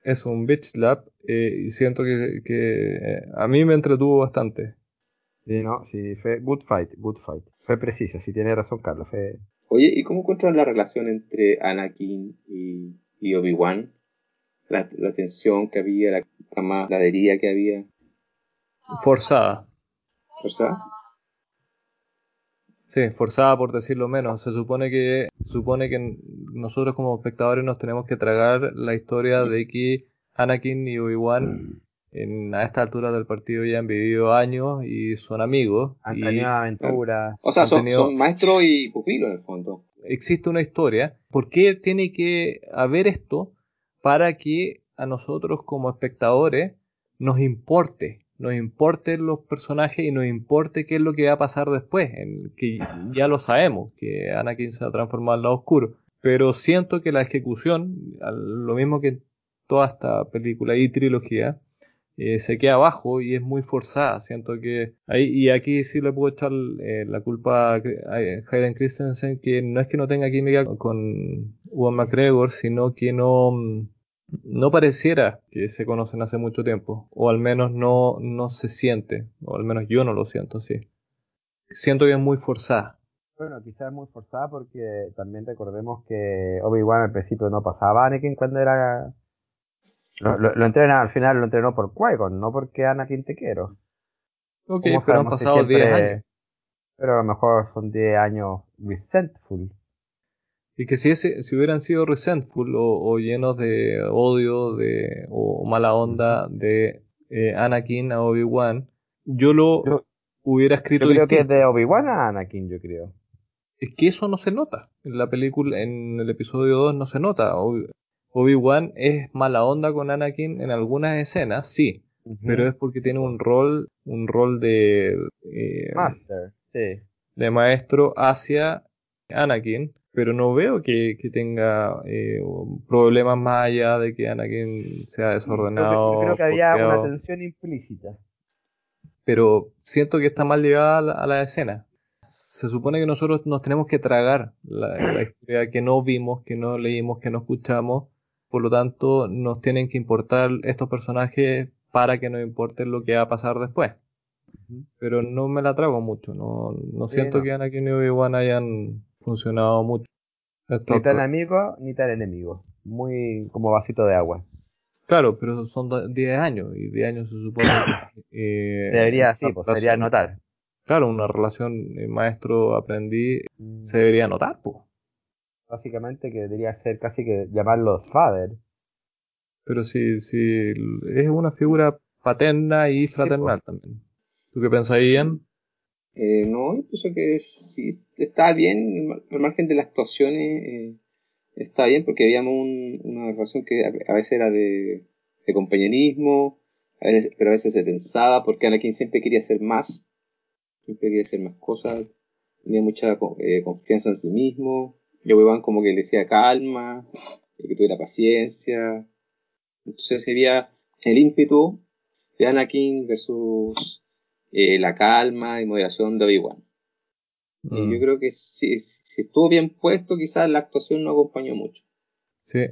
Speaker 1: Es un bitch slap eh, y siento que, que, eh, a mí me entretuvo bastante.
Speaker 2: Sí, no, sí, fue good fight, good fight. Fue precisa, sí tiene razón Carlos. Fue...
Speaker 3: Oye, ¿y cómo encuentran la relación entre Anakin y, y Obi-Wan? La, la tensión que había, la camaradería que había,
Speaker 1: Forzada.
Speaker 3: ¿verdad?
Speaker 1: Sí, forzada por decirlo menos. Se supone que, se supone que nosotros como espectadores nos tenemos que tragar la historia de que Anakin y Obi-Wan en, a esta altura del partido ya han vivido años y son amigos.
Speaker 2: Han
Speaker 1: y
Speaker 2: tenido aventuras.
Speaker 3: O sea, son,
Speaker 1: tenido-
Speaker 3: son maestro y pupilo en el fondo.
Speaker 1: existe una historia. ¿Por qué tiene que haber esto para que a nosotros como espectadores nos importe? Nos importen los personajes y nos importe qué es lo que va a pasar después, en que ya lo sabemos, que Anakin se va a transformar al lado oscuro. Pero siento que la ejecución, lo mismo que toda esta película y trilogía, eh, se queda abajo y es muy forzada. Siento que ahí, y aquí sí le puedo echar eh, la culpa a a Hayden Christensen, que no es que no tenga química con Ewan McGregor, sino que no, no pareciera que se conocen hace mucho tiempo, o al menos no, no se siente, o al menos yo no lo siento así. Siento que es muy forzada.
Speaker 2: Bueno, quizás es muy forzada porque también recordemos que Obi-Wan al principio no pasaba a Anakin cuando era... Lo, lo, lo entrena, al final lo entrenó por Qui-Gon, no porque Anakin te quiero.
Speaker 1: Ok,
Speaker 2: ¿Cómo
Speaker 1: pero han
Speaker 2: si
Speaker 1: pasado 10
Speaker 2: siempre-
Speaker 1: años.
Speaker 2: Pero a lo mejor son 10 años resentful.
Speaker 1: Y que si, ese, si hubieran sido resentful o, o llenos de odio de, o mala onda de eh, Anakin a Obi-Wan, yo lo
Speaker 2: Yo-
Speaker 1: hubiera
Speaker 2: Yo
Speaker 1: escrito
Speaker 2: creo que es de Obi-Wan a Anakin, yo creo.
Speaker 1: Es que eso no se nota. En la película, en el episodio 2 no se nota. Obi- Obi-Wan es mala onda con Anakin en algunas escenas, sí, pero es porque tiene un rol, un rol de, eh,
Speaker 2: Master, sí.
Speaker 1: de maestro hacia Anakin, pero no veo que, que tenga eh, problemas más allá de que Anakin sea desordenado.
Speaker 2: yo creo que había una tensión implícita.
Speaker 1: pero siento que está mal llevada a la, a la escena. Se supone que nosotros nos tenemos que tragar la, la historia que no vimos, que no leímos, que no escuchamos, por lo tanto nos tienen que importar estos personajes para que nos importe lo que va a pasar después. Pero no me la trago mucho, no, no
Speaker 2: Sí,
Speaker 1: siento
Speaker 2: no.
Speaker 1: que Anakin y Obi-Wan hayan funcionado mucho.
Speaker 2: Ni tan amigo ni tan enemigo. Muy como vasito de agua.
Speaker 1: Claro, pero son 10 años y 10 años se supone
Speaker 2: que... Eh, debería, sí, pues debería notar.
Speaker 1: Claro, una relación eh, maestro-aprendí mm. se debería notar, pues.
Speaker 2: Básicamente que debería ser casi que llamarlo father.
Speaker 1: Pero sí, sí, es una figura paterna y fraternal también. ¿Tú qué pensás, Ian?
Speaker 3: Eh, no, yo pienso que sí, está bien, al margen de las actuaciones, eh, está bien porque habíamos una relación que a, veces era de, compañerismo, pero a veces se tensaba porque Anakin siempre quería hacer más, siempre quería hacer más cosas, tenía mucha eh, confianza en sí mismo, y obi como que le decía calma, que tuviera paciencia, entonces sería el ímpetu de Anakin versus eh, la calma y moderación de Obi-Wan. Y mm. yo creo que si, si, estuvo bien puesto, quizás la actuación no acompañó mucho.
Speaker 1: Sí.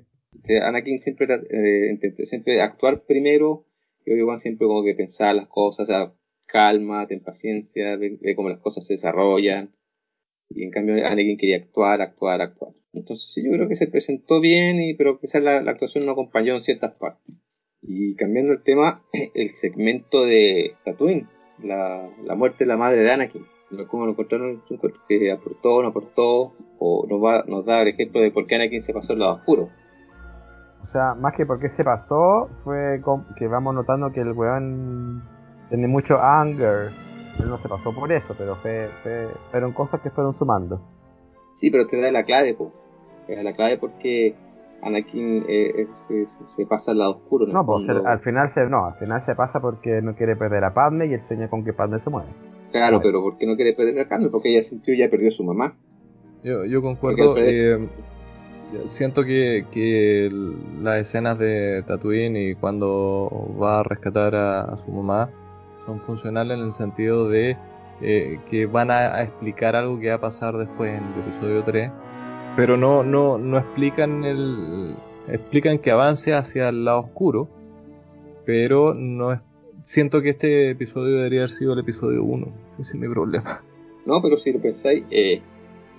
Speaker 3: Anakin siempre, eh, siempre actuar primero y Obi-Wan siempre como que pensar las cosas, o sea, calma, ten paciencia, ve, cómo las cosas se desarrollan. Y en cambio Anakin quería actuar, actuar, actuar. Entonces sí, yo creo que se presentó bien, y, pero quizás la, actuación no acompañó en ciertas partes. Y cambiando el tema, el segmento de Tatooine la, la muerte de la madre de Anakin. ¿Cómo lo encontraron? ¿Que aportó no aportó? ¿O nos, va, nos da el ejemplo de por qué Anakin se pasó al lado oscuro?
Speaker 2: O sea, más que por qué se pasó, fue que vamos notando que el weón tiene mucho anger. Él no se pasó por eso, pero fue, fueron cosas que fueron sumando.
Speaker 3: Sí, pero te da la clave, po. Te da la clave porque Anakin eh, se, se, pasa al lado oscuro.
Speaker 2: No, pues al final se no, al final se pasa porque no quiere perder a Padme y él sueña con que Padme se muere.
Speaker 3: Claro, pero ¿por qué no quiere perder a Padme? Porque ella sintió ya perdió a su mamá.
Speaker 1: Yo, yo concuerdo. Eh, siento que, que las escenas de Tatooine y cuando va a rescatar a, su mamá son funcionales en el sentido de eh, que van a, a, explicar algo que va a pasar después en el episodio 3 pero no, no, no explican el. explican que avance hacia el lado oscuro, pero no es, siento que este episodio debería haber sido el episodio 1. Ese es mi problema.
Speaker 3: No, pero si lo pensáis, eh,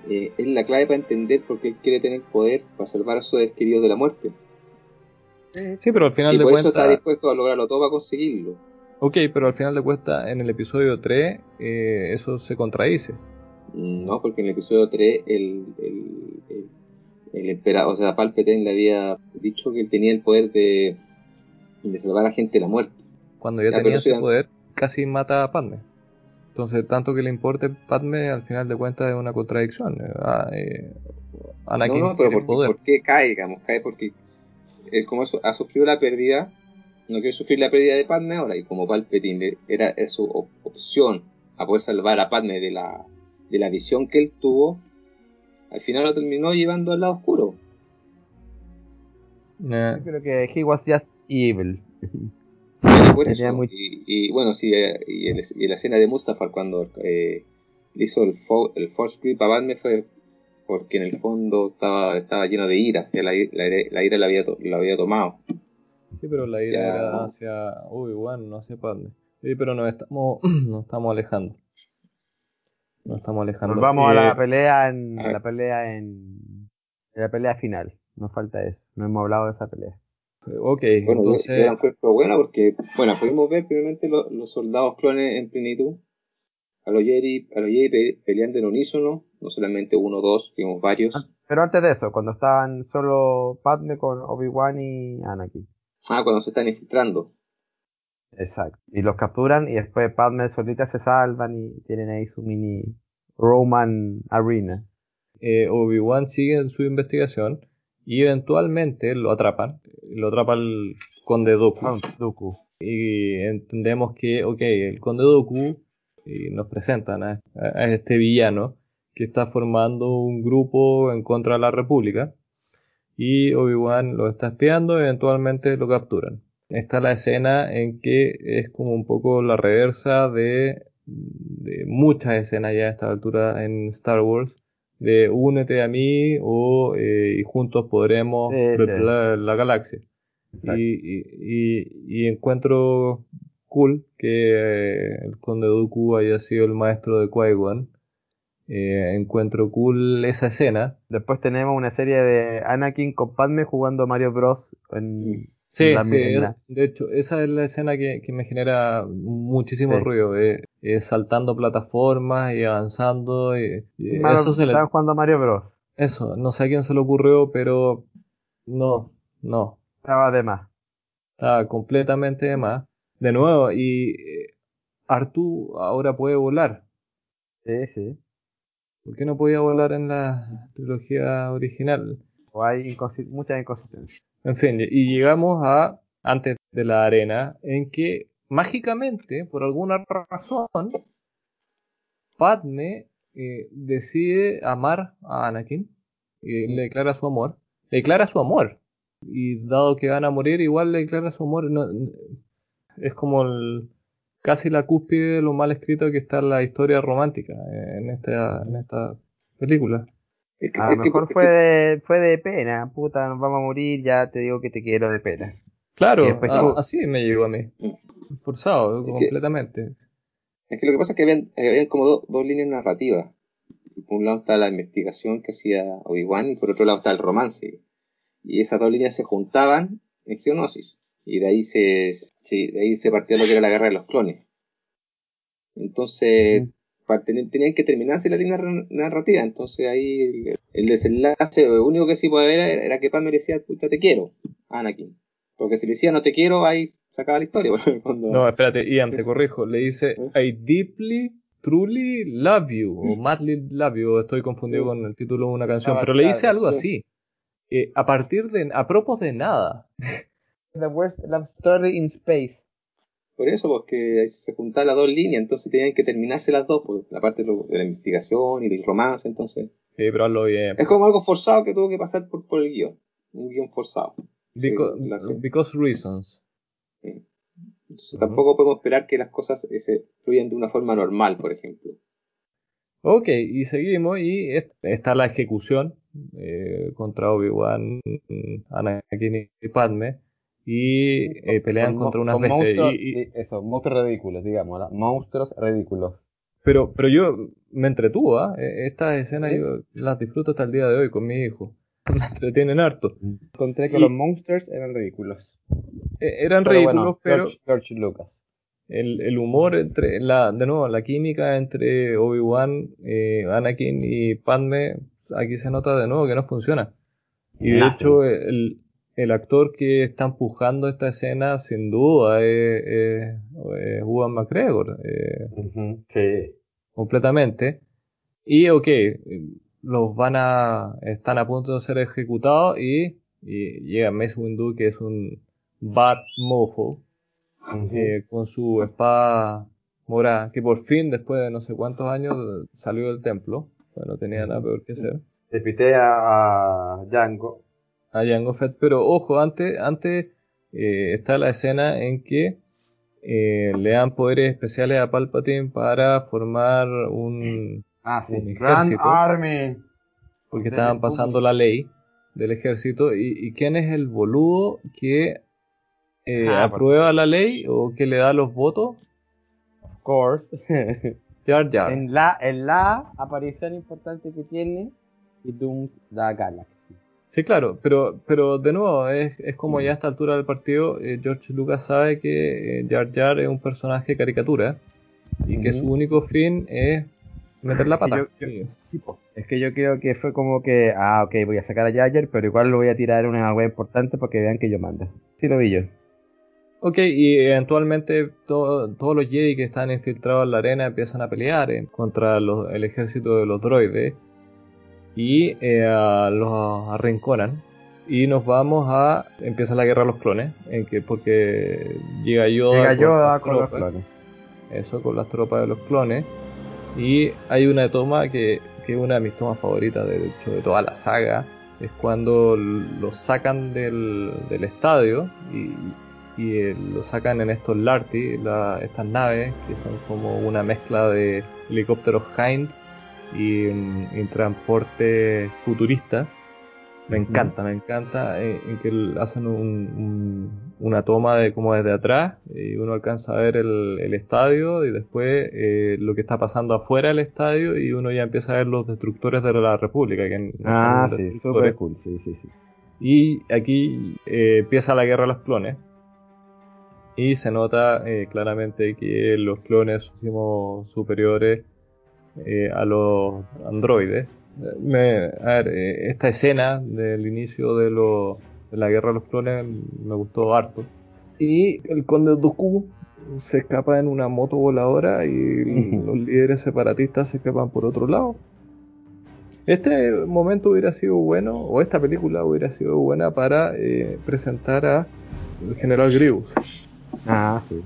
Speaker 3: eh, es la clave para entender por qué él quiere tener poder para salvar a sus queridos de la muerte.
Speaker 1: Sí, pero al final
Speaker 3: y
Speaker 1: de
Speaker 3: cuentas. está dispuesto a lograrlo todo para conseguirlo.
Speaker 1: Ok, pero al final de cuentas, en el episodio 3, eh, eso se contradice.
Speaker 3: No, porque en el episodio 3 el, el, el, emperador, o sea, Palpatine le había dicho que él tenía el poder de, de salvar a gente de la muerte.
Speaker 1: Cuando ya, tenía ese poder, casi mata a Padme. Entonces, tanto que le importe Padme, al final de cuentas es una contradicción. Ah, eh,
Speaker 3: Anakin no, no, pero por, qué cae? Digamos, cae porque él como ha sufrido la pérdida, no quiere sufrir la pérdida de Padme ahora, y como Palpatine era, era su opción a poder salvar a Padme de la, de la visión que él tuvo, al final lo terminó llevando al lado oscuro.
Speaker 2: Yo creo que he was just evil.
Speaker 3: y, bueno, sí, eh, y, la escena de Mustafar cuando eh, hizo el, el Force Grip a Batman fue porque en el fondo estaba, estaba lleno de ira, la, la, ira la había, la había tomado.
Speaker 1: Sí, pero la ira era hacia uy, bueno, no hacia Padme. Sí, pero nos estamos, nos estamos alejando. No estamos alejando.
Speaker 2: vamos a la pelea en la pelea en, la pelea final. Nos falta eso. No hemos hablado de esa pelea.
Speaker 1: Ok,
Speaker 3: bueno,
Speaker 1: entonces.
Speaker 3: Yo, yo buena porque, bueno, pudimos ver primeramente los, soldados clones en plenitud. A los Jedi, a los Jedi peleando en unísono, no solamente uno o dos, vimos varios.
Speaker 2: Pero antes de eso, cuando estaban solo Padme con Obi-Wan y Anakin.
Speaker 3: Ah, cuando se están infiltrando.
Speaker 2: Exacto. Y los capturan y después Padme solita se salvan y tienen ahí su mini Roman Arena.
Speaker 1: Eh, Obi-Wan sigue en su investigación y eventualmente lo atrapan. Lo atrapa el conde Doku.
Speaker 2: Doku.
Speaker 1: Y entendemos que, ok, el conde Doku y nos presentan a, a, este villano que está formando un grupo en contra de la República. Y Obi-Wan lo está espiando y eventualmente lo capturan. Está la escena en que es como un poco la reversa de, muchas escenas ya a esta altura en Star Wars, de únete a mí o eh, juntos podremos la, galaxia. Y, encuentro cool que eh, el conde Dooku haya sido el maestro de Qui-Gon eh, encuentro cool esa escena.
Speaker 2: Después tenemos una serie de Anakin con Padme jugando Mario Bros. en
Speaker 1: Sí, sí, es- de hecho, esa es la escena que, que me genera muchísimo
Speaker 2: Sí.
Speaker 1: ruido, eh, eh, saltando plataformas y avanzando, y, y
Speaker 2: Mario-
Speaker 1: eso se le-
Speaker 2: estaban jugando Mario Bros.
Speaker 1: eso, no sé a quién se le ocurrió, pero no, no,
Speaker 2: Estaba de más.
Speaker 1: está completamente de más. De nuevo, y eh, Artu ahora puede volar.
Speaker 2: Sí, sí.
Speaker 1: ¿Por qué no podía volar en la trilogía original?
Speaker 2: O hay inconsi- muchas inconsistencias.
Speaker 1: En fin, y llegamos a antes de la arena, en que mágicamente, por alguna razón, Padme eh, decide amar a Anakin y le declara su amor. Le declara su amor. Y dado que van a morir, igual le declara su amor. No- es como el- casi la cúspide de lo mal escrito que está la historia romántica en esta, en esta película.
Speaker 3: Es que-
Speaker 2: A lo
Speaker 3: es que-
Speaker 2: mejor fue de, fue de pena. Puta, nos vamos a morir, ya te digo que te quiero de pena.
Speaker 1: Claro, a- así me llegó a mí. Forzado,
Speaker 3: Es que-
Speaker 1: completamente.
Speaker 3: Es que lo que pasa es que habían, habían como do- dos líneas narrativas. Por un lado está la investigación que hacía Obi-Wan y por otro lado está el romance. Y esas dos líneas se juntaban en Geonosis. Y de ahí se, sí, de ahí se partió lo que era la guerra de los clones. Entonces, para tener- tenían que terminarse la línea narrativa. Entonces ahí el, el desenlace, lo único que sí podía ver era, era que Pam me decía, pucha, te quiero, Anakin. Porque si le decía no te quiero, ahí se acaba la historia. Cuando-
Speaker 1: No, espérate, Ian, te corrijo. Le dice, I deeply, truly love you, o madly love you, estoy confundido
Speaker 3: Sí.
Speaker 1: con el título de una canción,
Speaker 2: Ah,
Speaker 1: pero le dice algo
Speaker 3: sí.
Speaker 1: así. Eh, a partir de, a propósito de nada.
Speaker 2: The worst love story in space.
Speaker 3: Por eso, porque se juntaban las dos líneas, entonces tenían que terminarse las dos, pues, la parte de, lo- de la investigación y del romance, entonces.
Speaker 1: Sí, pero hazlo bien.
Speaker 3: Es como algo forzado que tuvo que pasar por, por el guion. Un guion forzado. Sí, sé.
Speaker 1: because reasons.
Speaker 3: Entonces tampoco podemos esperar que las cosas eh, se fluyan de una forma normal, por ejemplo.
Speaker 1: Ok, y seguimos, y es- está la ejecución eh, contra Obi-Wan, Anakin y Padme, y eh, pelean
Speaker 2: Con
Speaker 1: contra unas
Speaker 2: con
Speaker 1: bestias.
Speaker 2: monstruos-
Speaker 1: y- y-
Speaker 2: eso, monstruos ridículos, digamos. ¿la? Monstruos ridículos.
Speaker 1: Pero, pero yo me entretuvo, ¿ah? E- Estas escenas
Speaker 2: ¿Sí?
Speaker 1: yo las disfruto hasta el día de hoy con mi hijo. Me entretienen harto.
Speaker 2: Encontré que
Speaker 1: Y-
Speaker 2: los monsters eran ridículos.
Speaker 1: E- Eran
Speaker 2: Pero
Speaker 1: ridículos,
Speaker 2: bueno,
Speaker 1: pero
Speaker 2: George, George Lucas.
Speaker 1: el, el humor entre, la, de nuevo, la química entre Obi-Wan, eh, Anakin y Padme, aquí se nota de nuevo que no funciona. Y de
Speaker 2: Nah.
Speaker 1: hecho, el, el actor que está empujando esta escena, sin duda, es, es, es Ewan McGregor. eh,
Speaker 2: Sí.
Speaker 1: completamente. Y ok, los van a, están a punto de ser ejecutados y, y llega Mace Windu que es un bad mofo eh, con su espada morada que por fin después de no sé cuántos años salió del templo. Bueno, tenía nada peor que hacer.
Speaker 2: Le pité a, a Django.
Speaker 1: A Jango Fett, pero ojo, antes, antes eh, está la escena en que eh, le dan poderes especiales a Palpatine para formar un,
Speaker 2: Ah, sí.
Speaker 1: Un
Speaker 2: Grand
Speaker 1: ejército.
Speaker 2: Army.
Speaker 1: porque estaban pasando la ley del ejército y, y quién es el boludo que eh,
Speaker 2: Ah,
Speaker 1: aprueba la ley o que le da los votos
Speaker 2: Of course.
Speaker 1: Jar Jar
Speaker 2: en, la, en la aparición importante que tiene y Dooms the Galaxy.
Speaker 1: Sí claro pero pero de nuevo es, es como ya a esta altura del partido eh, George Lucas sabe que eh, Jar Jar es un personaje caricatura y que su único fin es meter la pata.
Speaker 2: yo- Es que yo creo que fue como que, ah, ok, voy a sacar a Jar Jar, pero igual lo voy a tirar en una web importante porque vean que yo mando. Sí lo vi yo.
Speaker 1: Ok, y eventualmente to- todos los Jedi que están infiltrados en la arena empiezan a pelear eh, contra los- el ejército de los droides y eh, los arrinconan. Y nos vamos a. Empieza la guerra de los clones, en que, porque llega Yoda,
Speaker 2: Llega
Speaker 1: con
Speaker 2: Yoda
Speaker 1: las
Speaker 2: con los clones.
Speaker 1: Eso, con las tropas de los clones. Y hay una toma que, que es una de mis tomas favoritas, de hecho, de toda la saga. Es cuando l- los sacan del, del estadio y, y eh, lo sacan en estos Larty, la- estas naves que son como una mezcla de helicópteros Hind y, mm, y transporte futurista. Me encanta, me encanta eh, en, que hacen una toma de como desde atrás y uno alcanza a ver el, estadio y después eh, lo que está pasando afuera del estadio y uno ya empieza a ver los destructores de la República. Que
Speaker 2: ah, sí, súper cool, sí, sí, sí.
Speaker 1: Y aquí eh, empieza la guerra de los clones. Y se nota claramente que los clones son superiores a los androides me, a ver, eh, esta escena del inicio de, lo, de la guerra de los clones me gustó harto. Y el conde Dooku se escapa en una moto voladora y los líderes separatistas se escapan por otro lado. Este momento hubiera sido bueno, o esta película hubiera sido buena para eh, presentar a el general Grievous.
Speaker 2: Ah, sí.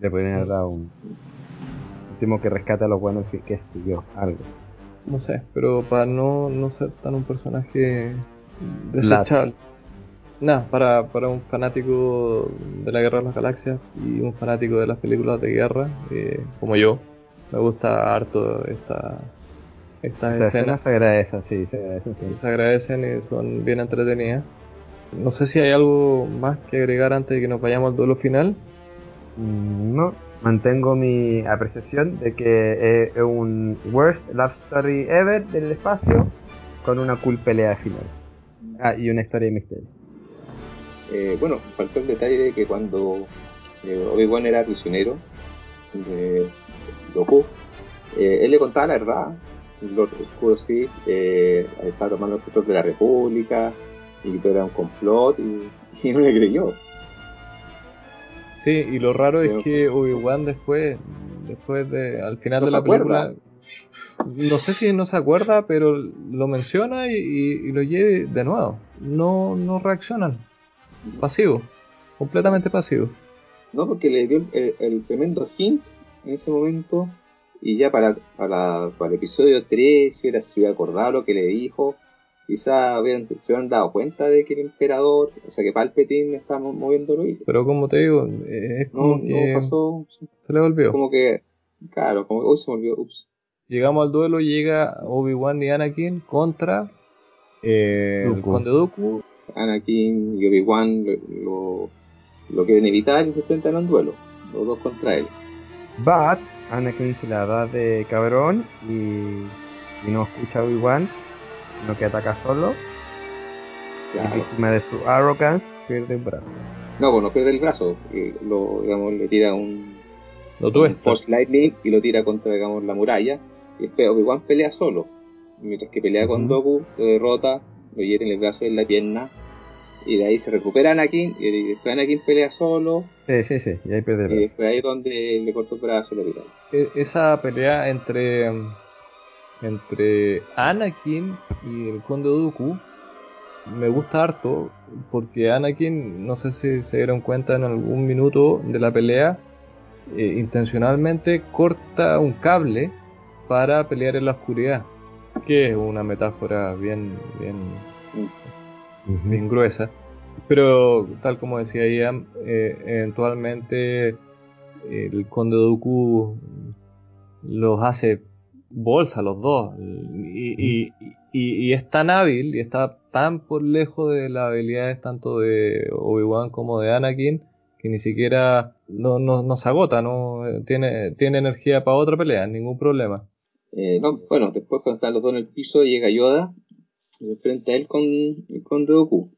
Speaker 2: Le haber dado un último que rescata a los buenos, que sé yo, algo
Speaker 1: no sé, pero para no, no ser tan un personaje desechable. Nada, para, para un fanático de la Guerra de las Galaxias y un fanático de las películas de guerra, eh, como yo, me gusta harto esta, estas escenas.
Speaker 2: se agradecen, sí, se agradecen, sí.
Speaker 1: Se agradecen y son bien entretenidas. No sé si hay algo más que agregar antes de que nos vayamos al duelo final.
Speaker 2: Mm, no, mantengo mi apreciación de que es un worst love story ever del espacio con una cool pelea final. Ah, y una historia de misterio.
Speaker 3: Eh, bueno, faltó el detalle de que cuando eh, Obi-Wan era prisionero de Goku, eh, él le contaba la verdad. Los oscuros sí, eh, estaba tomando frutos de la República y que todo era un complot y no le creyó.
Speaker 1: Sí, y lo raro es que Obi-Wan después, después de, al final de la película, no sé si no se acuerda, pero lo menciona y, lo lleve de nuevo. No, no reaccionan. Pasivo, completamente pasivo.
Speaker 3: No, porque le dio el, tremendo hint en ese momento y ya para, para, para el episodio 3 si hubiera, se hubiera acordado lo que le dijo quizá habían, se hubieran dado cuenta de que el emperador, o sea que Palpatine está moviendo lo
Speaker 1: Pero como te digo, es como que pasó, se le volvió.
Speaker 3: Como que, claro, como que hoy se volvió, ups.
Speaker 1: Llegamos al duelo, llega Obi-Wan y Anakin contra eh, el Conde Dooku.
Speaker 3: Anakin y Obi-Wan lo, lo, quieren evitar y se enfrentan a un duelo, los dos contra él.
Speaker 2: But Anakin se la da de cabrón y, y no escucha a Obi-Wan no que ataca solo. Y víctima de su arrogance, pierde el brazo.
Speaker 3: No, pues no pierde el brazo, lo, digamos, le tira un,
Speaker 1: lo
Speaker 3: Force Lightning y lo tira contra, digamos, la muralla. Y después Obi-Wan pelea solo. Mientras que pelea con Doku, lo derrota, lo hiere en el brazo y en la pierna. Y de ahí se recupera Anakin, y después Anakin pelea solo.
Speaker 2: Sí, sí, sí, y ahí pierde el brazo.
Speaker 3: Y después ahí es donde le cortó el brazo y lo tira.
Speaker 1: E, esa pelea entre entre Anakin y el Conde Dooku me gusta harto porque Anakin, no sé si se dieron cuenta en algún minuto de la pelea, eh, intencionalmente corta un cable para pelear en la oscuridad, que es una metáfora bien, bien, bien gruesa. Pero tal como decía Ian, eh, eventualmente el Conde Dooku los hace bolsa los dos. Y, y, es tan hábil y está tan por lejos de las habilidades tanto de Obi-Wan como de Anakin que ni siquiera no, no, se agota, no tiene, tiene energía para otra pelea, ningún problema.
Speaker 3: Eh, bueno, después cuando están los dos en el piso llega Yoda se enfrenta a él con, con Goku.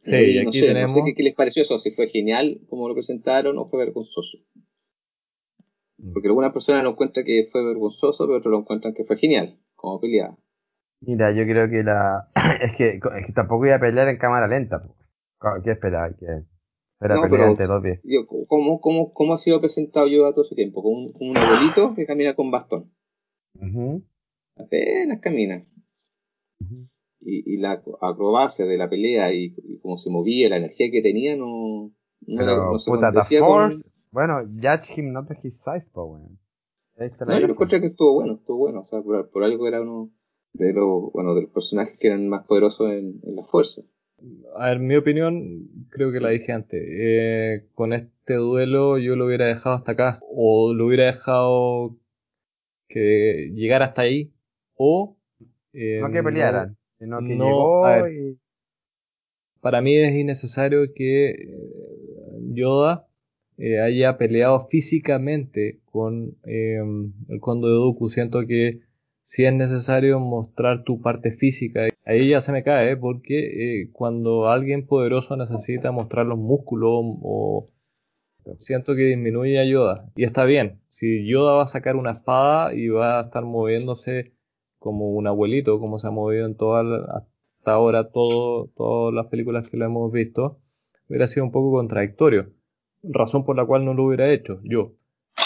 Speaker 1: Sí, y aquí tenemos...
Speaker 3: No sé qué, les pareció eso, si fue genial como lo presentaron o fue vergonzoso. Mm. Porque algunas personas lo encuentran que fue vergonzoso, pero otros lo encuentran que fue genial, como peleaba.
Speaker 2: Mira, yo creo que la. es, que, es que tampoco iba a pelear en cámara lenta. ¿Qué esperaba? ¿Qué era no, entre dos pies.
Speaker 3: ¿cómo, cómo, ¿Cómo ha sido presentado yo a todo ese tiempo? Como un, un abuelito que camina con bastón. Apenas camina. y, y, la acrobacia de la pelea y, cómo se movía, la energía que tenía, no.
Speaker 2: no, Pero, no se puta, Force, bueno, judge him not his size, po, weón.
Speaker 3: No, yo encontré que estuvo bueno, estuvo bueno. O sea, por, por algo era uno de los, bueno, de los personajes que eran más poderosos en, en la fuerza.
Speaker 1: A ver, mi opinión, creo que la dije antes. Eh, con este duelo yo lo hubiera dejado hasta acá. O lo hubiera dejado que llegara hasta ahí. O.
Speaker 2: Eh, no que pelearan. sino que
Speaker 1: No,
Speaker 2: llegó
Speaker 1: ver.
Speaker 2: y...
Speaker 1: Para mí es innecesario que eh, Yoda eh, haya peleado físicamente con eh, el Conde de Dooku. Siento que si es necesario mostrar tu parte física, ahí ya se me cae, porque eh, cuando alguien poderoso necesita mostrar los músculos o siento que disminuye a Yoda. Y está bien, si Yoda va a sacar una espada y va a estar moviéndose como un abuelito, como se ha movido en toda hasta ahora todo, todas las películas que lo hemos visto, hubiera sido un poco contradictorio. Razón por la cual no lo hubiera hecho yo.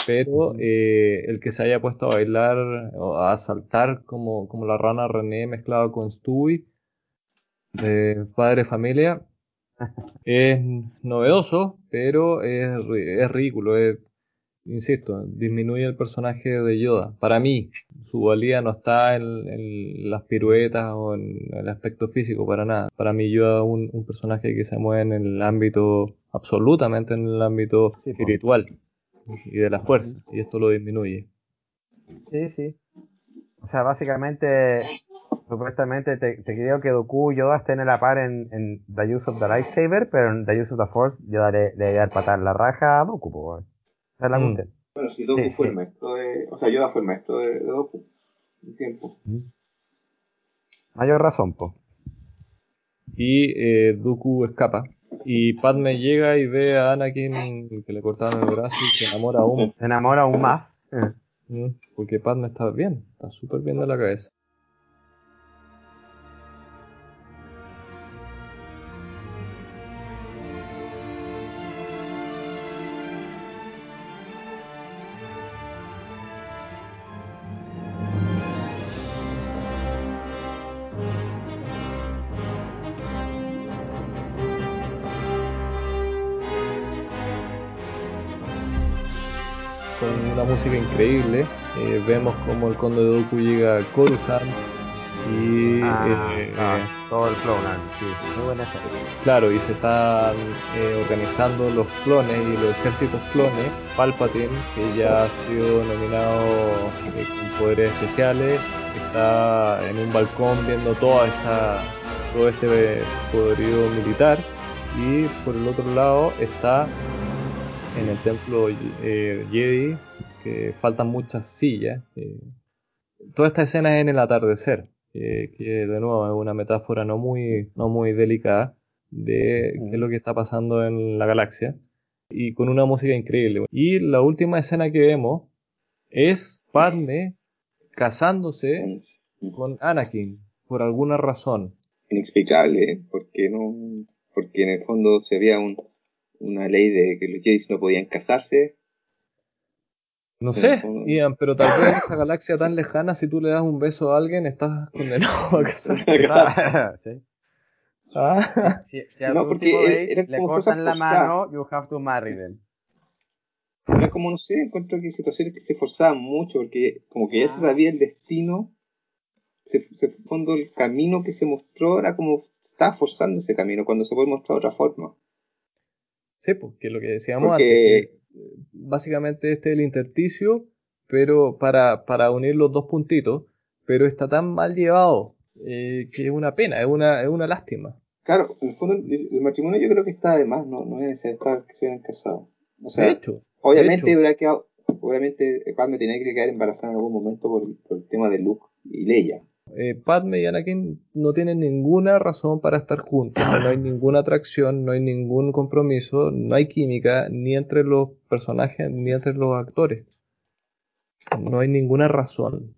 Speaker 1: Pero eh, el que se haya puesto a bailar o a saltar como, como la rana René mezclado con Stewie de Padre Familia es novedoso, pero es, es ridículo. es- insisto, disminuye el personaje de Yoda. Para mí, su valía no está en, en las piruetas o en el aspecto físico, para nada. Para mí, Yoda es un, un personaje que se mueve en el ámbito, absolutamente en el ámbito
Speaker 2: Sí,
Speaker 1: espiritual y de la fuerza, y esto lo disminuye.
Speaker 2: Sí, sí. O sea, básicamente, supuestamente te, te creo que Dooku y Yoda estén a la par en, en The Use of the Lightsaber, pero en The Use of the Force Yoda le, le dar patar la raja a Dooku, po, weón. Esa es la
Speaker 1: Mm.
Speaker 2: cuestión.
Speaker 3: Bueno, si Doku
Speaker 2: Sí,
Speaker 3: fue
Speaker 2: sí.
Speaker 3: el maestro de. O sea, Yoda fue el maestro de, de Doku. Un tiempo.
Speaker 2: Mayor razón, po.
Speaker 1: Y eh, Dooku escapa. Y Padme llega y ve a Anakin que le cortaron el brazo y se enamora aún.
Speaker 2: Se enamora aún más.
Speaker 1: Porque Padme está bien, está súper bien de la cabeza. Música increíble, eh, vemos como el conde de Dooku llega a Coruscant y
Speaker 2: Ah,
Speaker 1: eh,
Speaker 2: ah, todo el buena serie.
Speaker 1: Claro, y se están eh, organizando los clones y los ejércitos clones. Palpatine, que ya ha sido nominado eh, con poderes especiales, está en un balcón viendo toda esta, todo este poderío militar. Y por el otro lado está en el templo Jedi, que faltan muchas sillas. eh. toda esta escena es en el atardecer, eh, que de nuevo es una metáfora no muy, no muy delicada de qué es lo que está pasando en la galaxia y con una música increíble. Y la última escena que vemos es Padme casándose con Anakin por alguna razón.
Speaker 3: Inexplicable, porque no. Porque en el fondo se había un, una ley de que los Jedi no podían casarse.
Speaker 1: No sé, Ian, pero tal vez en esa galaxia tan lejana, si tú le das un beso a alguien, estás condenado a casarte.
Speaker 2: sí.
Speaker 1: Ah,
Speaker 2: Si, si
Speaker 3: No, porque
Speaker 2: date
Speaker 3: eran
Speaker 2: le
Speaker 3: como
Speaker 2: cortan
Speaker 3: cosas
Speaker 2: la
Speaker 3: forzadas.
Speaker 2: mano, you have to marry them.
Speaker 3: Era como, no sé, encuentro que situaciones que se forzaban mucho, porque como que ya se sabía el destino, se, se fondo el camino que se mostró era como se estaba forzando ese camino cuando se puede mostrar de otra forma.
Speaker 1: Sí, porque lo que decíamos
Speaker 3: Porque-
Speaker 1: antes, que básicamente este es el intersticio, pero para, para unir los dos puntitos, pero está tan mal llevado eh, que es una pena, es una, es una lástima.
Speaker 3: Claro, en el fondo el, el matrimonio yo creo que está de más, no, no es necesario que se hubieran casado. O sea,
Speaker 1: de hecho,
Speaker 3: obviamente
Speaker 1: de hecho.
Speaker 3: hubiera quedado, obviamente Padme tenía que quedar embarazada en algún momento por, por el tema de Luke y Leia.
Speaker 1: Eh, Padme y Anakin no tienen ninguna razón para estar juntos, no hay ninguna atracción, no hay ningún compromiso, no hay química ni entre los personajes ni entre los actores. No hay ninguna razón.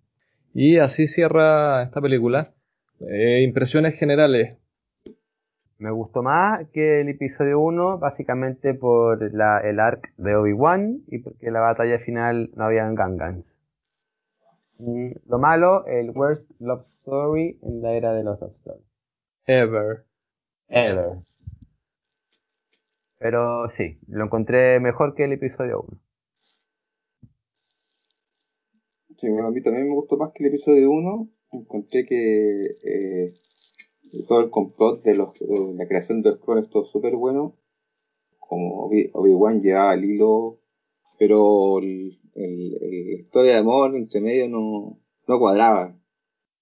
Speaker 1: Y así cierra esta película. Eh, impresiones generales.
Speaker 2: Me gustó más que el episodio 1, básicamente por el arc de Obi-Wan y porque la batalla final no habían Gangans. Mm, Lo malo, el worst love story en la era de los love stories.
Speaker 1: Ever.
Speaker 2: Ever. Pero sí, lo encontré mejor que el episodio 1.
Speaker 3: Sí, bueno, a mí también me gustó más que el episodio 1. Encontré que eh, todo el complot de, los, de la creación de los clones estuvo súper bueno. Como Obi- Obi-Wan llevaba el hilo, pero el, el- el- la historia de amor entre medio no, no cuadraba,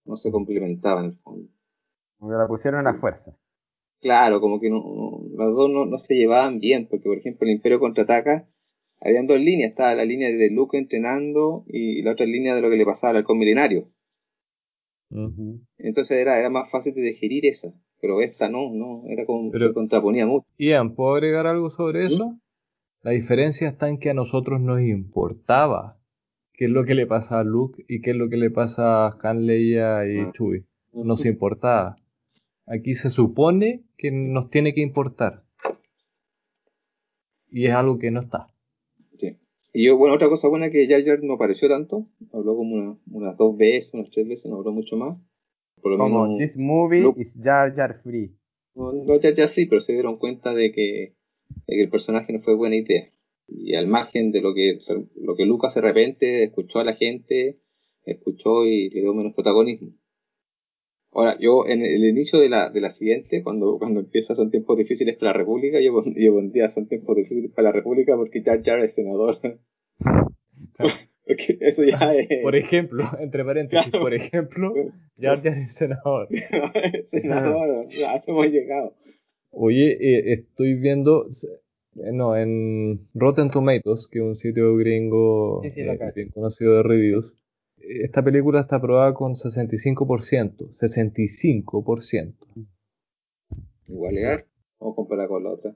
Speaker 3: no se complementaba en el fondo.
Speaker 2: Como que la pusieron a fuerza.
Speaker 3: Claro, como que no, no- los dos no, no se llevaban bien, porque por ejemplo el Imperio contraataca, habían dos líneas, estaba la línea de Luke entrenando y la otra línea de lo que le pasaba al halcón milenario. Entonces era, era más fácil de digerir esa, pero esta no, no, era como
Speaker 1: Pero-
Speaker 3: se contraponía mucho.
Speaker 1: Ian, ¿puedo agregar algo sobre eso? La diferencia está en que a nosotros nos importaba qué es lo que le pasa a Luke y qué es lo que le pasa a Han, Leia y
Speaker 3: Ah.
Speaker 1: Chewie. Nos importaba. Aquí se supone que nos tiene que importar. Y es algo que no está.
Speaker 3: Sí. Y yo, bueno, otra cosa buena que Jar Jar no apareció tanto, habló como una- unas dos veces, unas tres veces, no habló mucho más. Por lo
Speaker 2: Como
Speaker 3: menos,
Speaker 2: this movie
Speaker 3: Luke.
Speaker 2: is Jar Jar free.
Speaker 3: no, no Jar Jar Free, pero se dieron cuenta de que, que el personaje no fue buena idea. Y al margen de lo que, lo que Lucas de repente escuchó a la gente, escuchó y le dio menos protagonismo. Ahora, yo en el inicio de la, de la siguiente, cuando, cuando empieza son tiempos difíciles para la República, yo, yo pondría son tiempos difíciles para la República porque Jar Jar es senador. porque eso ya es...
Speaker 1: Por ejemplo, entre paréntesis,
Speaker 3: Claro.
Speaker 1: por ejemplo, Jar Jar es senador.
Speaker 3: senador, ya eso hemos llegado.
Speaker 1: Oye, eh, estoy viendo, eh, no, en Rotten Tomatoes, que es un sitio gringo
Speaker 2: Sí, sí, lo
Speaker 1: eh, bien conocido de reviews, esta película está aprobada con 65%, 65%,
Speaker 3: Igual vamos a comparar con la otra.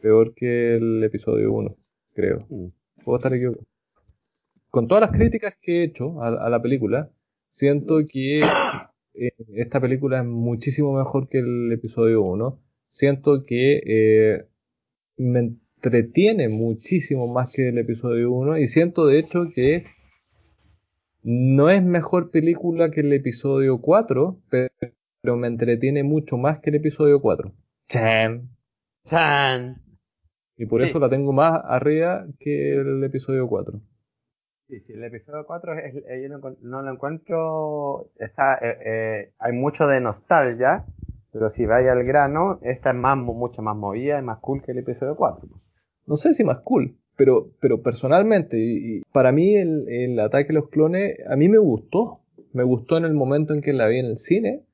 Speaker 1: peor que el episodio 1, creo.
Speaker 2: Mm.
Speaker 1: Puedo estar equivocado. Con todas las críticas que he hecho a, a la película, siento que eh, esta película es muchísimo mejor que el episodio 1. Siento que eh, me entretiene muchísimo más que el episodio 1 y siento de hecho que no es mejor película que el episodio 4, pero, me entretiene mucho más que el episodio 4. Chan.
Speaker 2: ¡Chan!
Speaker 1: Y por
Speaker 2: Sí.
Speaker 1: eso la tengo más arriba que el episodio 4.
Speaker 2: Sí, sí, el episodio 4 es, eh, yo no, lo encuentro. Está, eh, eh, hay mucho de nostalgia, pero si vaya al grano, esta es más, mucho más movida y más cool que el episodio 4.
Speaker 1: no sé si más cool, pero, pero personalmente, y, y para mí el, el ataque a los clones, a mí me gustó. Me gustó en el momento en que la vi en el cine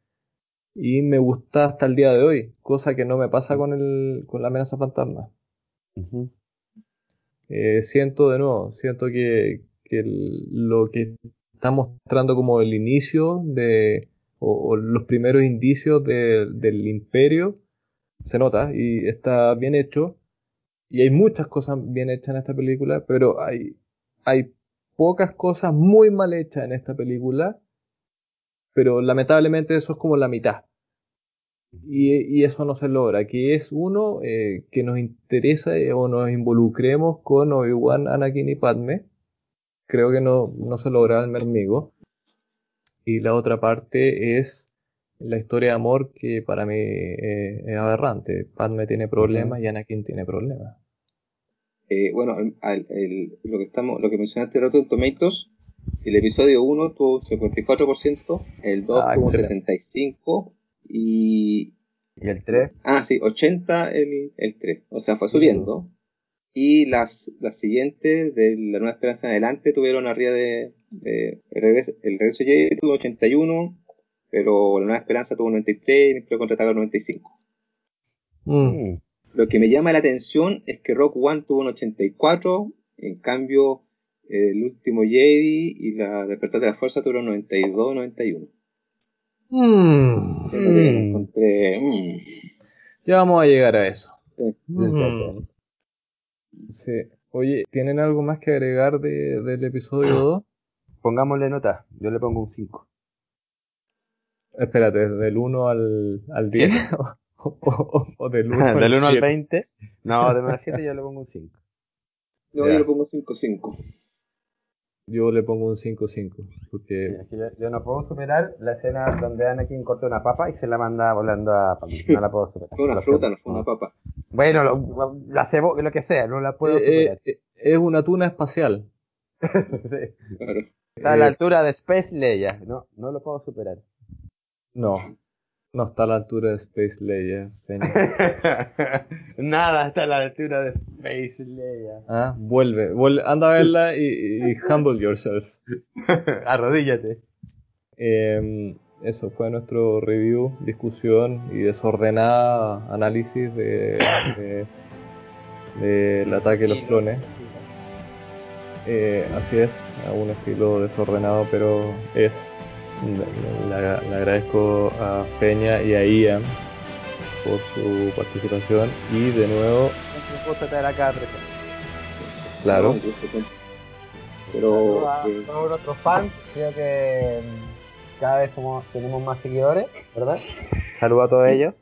Speaker 1: y me gusta hasta el día de hoy, cosa que no me pasa con, el, con la amenaza fantasma. Eh, siento de nuevo, siento que, que el- lo que está mostrando como el inicio de, o, o los primeros indicios de- del imperio se nota y está bien hecho. Y hay muchas cosas bien hechas en esta película, pero hay, hay pocas cosas muy mal hechas en esta película, pero lamentablemente eso es como la mitad. Y, y eso no se logra, que es uno, eh, que nos interesa eh, o nos involucremos con Obi-Wan, Anakin y Padme. Creo que no, no se logra el amigo. Y la otra parte es la historia de amor que para mí eh, es aberrante. Padme tiene problemas y Anakin tiene problemas.
Speaker 3: Eh, bueno, al- al- el- lo que estamos, lo que mencionaste de Rotten Tomatoes, el episodio 1 tuvo un 54%, el 2
Speaker 1: Ah,
Speaker 3: tuvo un
Speaker 1: excelente.
Speaker 3: 65% y
Speaker 2: Y el 3,
Speaker 3: ah sí, 80 el, el 3, o sea fue subiendo. Y las, las siguientes de la Nueva Esperanza en adelante tuvieron arriba de, de el regreso, el regreso Jedi tuvo 81, pero la Nueva Esperanza tuvo 93 y el Contraataca 95.
Speaker 1: Mm.
Speaker 3: Lo que me llama la atención es que Rock One tuvo un 84, en cambio eh, el último Jedi y la Despertar de la Fuerza tuvieron 92, 91.
Speaker 1: Mm.
Speaker 3: Encontré. mm,
Speaker 1: Ya vamos a llegar a eso.
Speaker 3: sí.
Speaker 1: Sí. Oye, ¿tienen algo más que agregar de- del episodio 2?
Speaker 2: pongámosle nota. Yo le pongo un 5.
Speaker 1: Espérate, ¿del 1 al, al 10? o, o- o del 1 al
Speaker 2: Del 1 al
Speaker 1: 7?
Speaker 2: 20. No, del 1 al 7 yo le pongo un 5.
Speaker 3: No,
Speaker 1: Ya.
Speaker 3: yo le pongo 5-5.
Speaker 1: Yo le pongo un 5-5. Porque
Speaker 2: Sí, es que yo, yo no puedo superar la escena donde Anakin corta una papa y se la manda volando a Padme. No la puedo superar.
Speaker 3: Fue una fruta, no fue una papa.
Speaker 2: Bueno, lo, la cebo, lo que sea, no la puedo
Speaker 1: eh,
Speaker 2: superar.
Speaker 1: eh, es una tuna espacial.
Speaker 2: Sí.
Speaker 3: Claro.
Speaker 2: Está a la
Speaker 1: Eh,
Speaker 2: altura de Space Leia. No, no lo puedo superar.
Speaker 1: No, no está a la altura de Space Leia.
Speaker 2: Nada está a la altura de Space Leia.
Speaker 1: Ah, vuelve, vuelve, anda a verla y, y humble yourself.
Speaker 2: Arrodíllate.
Speaker 1: Eh, eso fue nuestro review, discusión y desordenada análisis de, del ataque de los clones. Eh, así es, a un estilo desordenado, pero es. Le, agradezco a Feña y a Ian por su participación y de nuevo. Claro.
Speaker 2: Pero a eh, todos nuestros fans, creo que cada vez somos, tenemos más seguidores, ¿verdad? Saludos a todos ellos.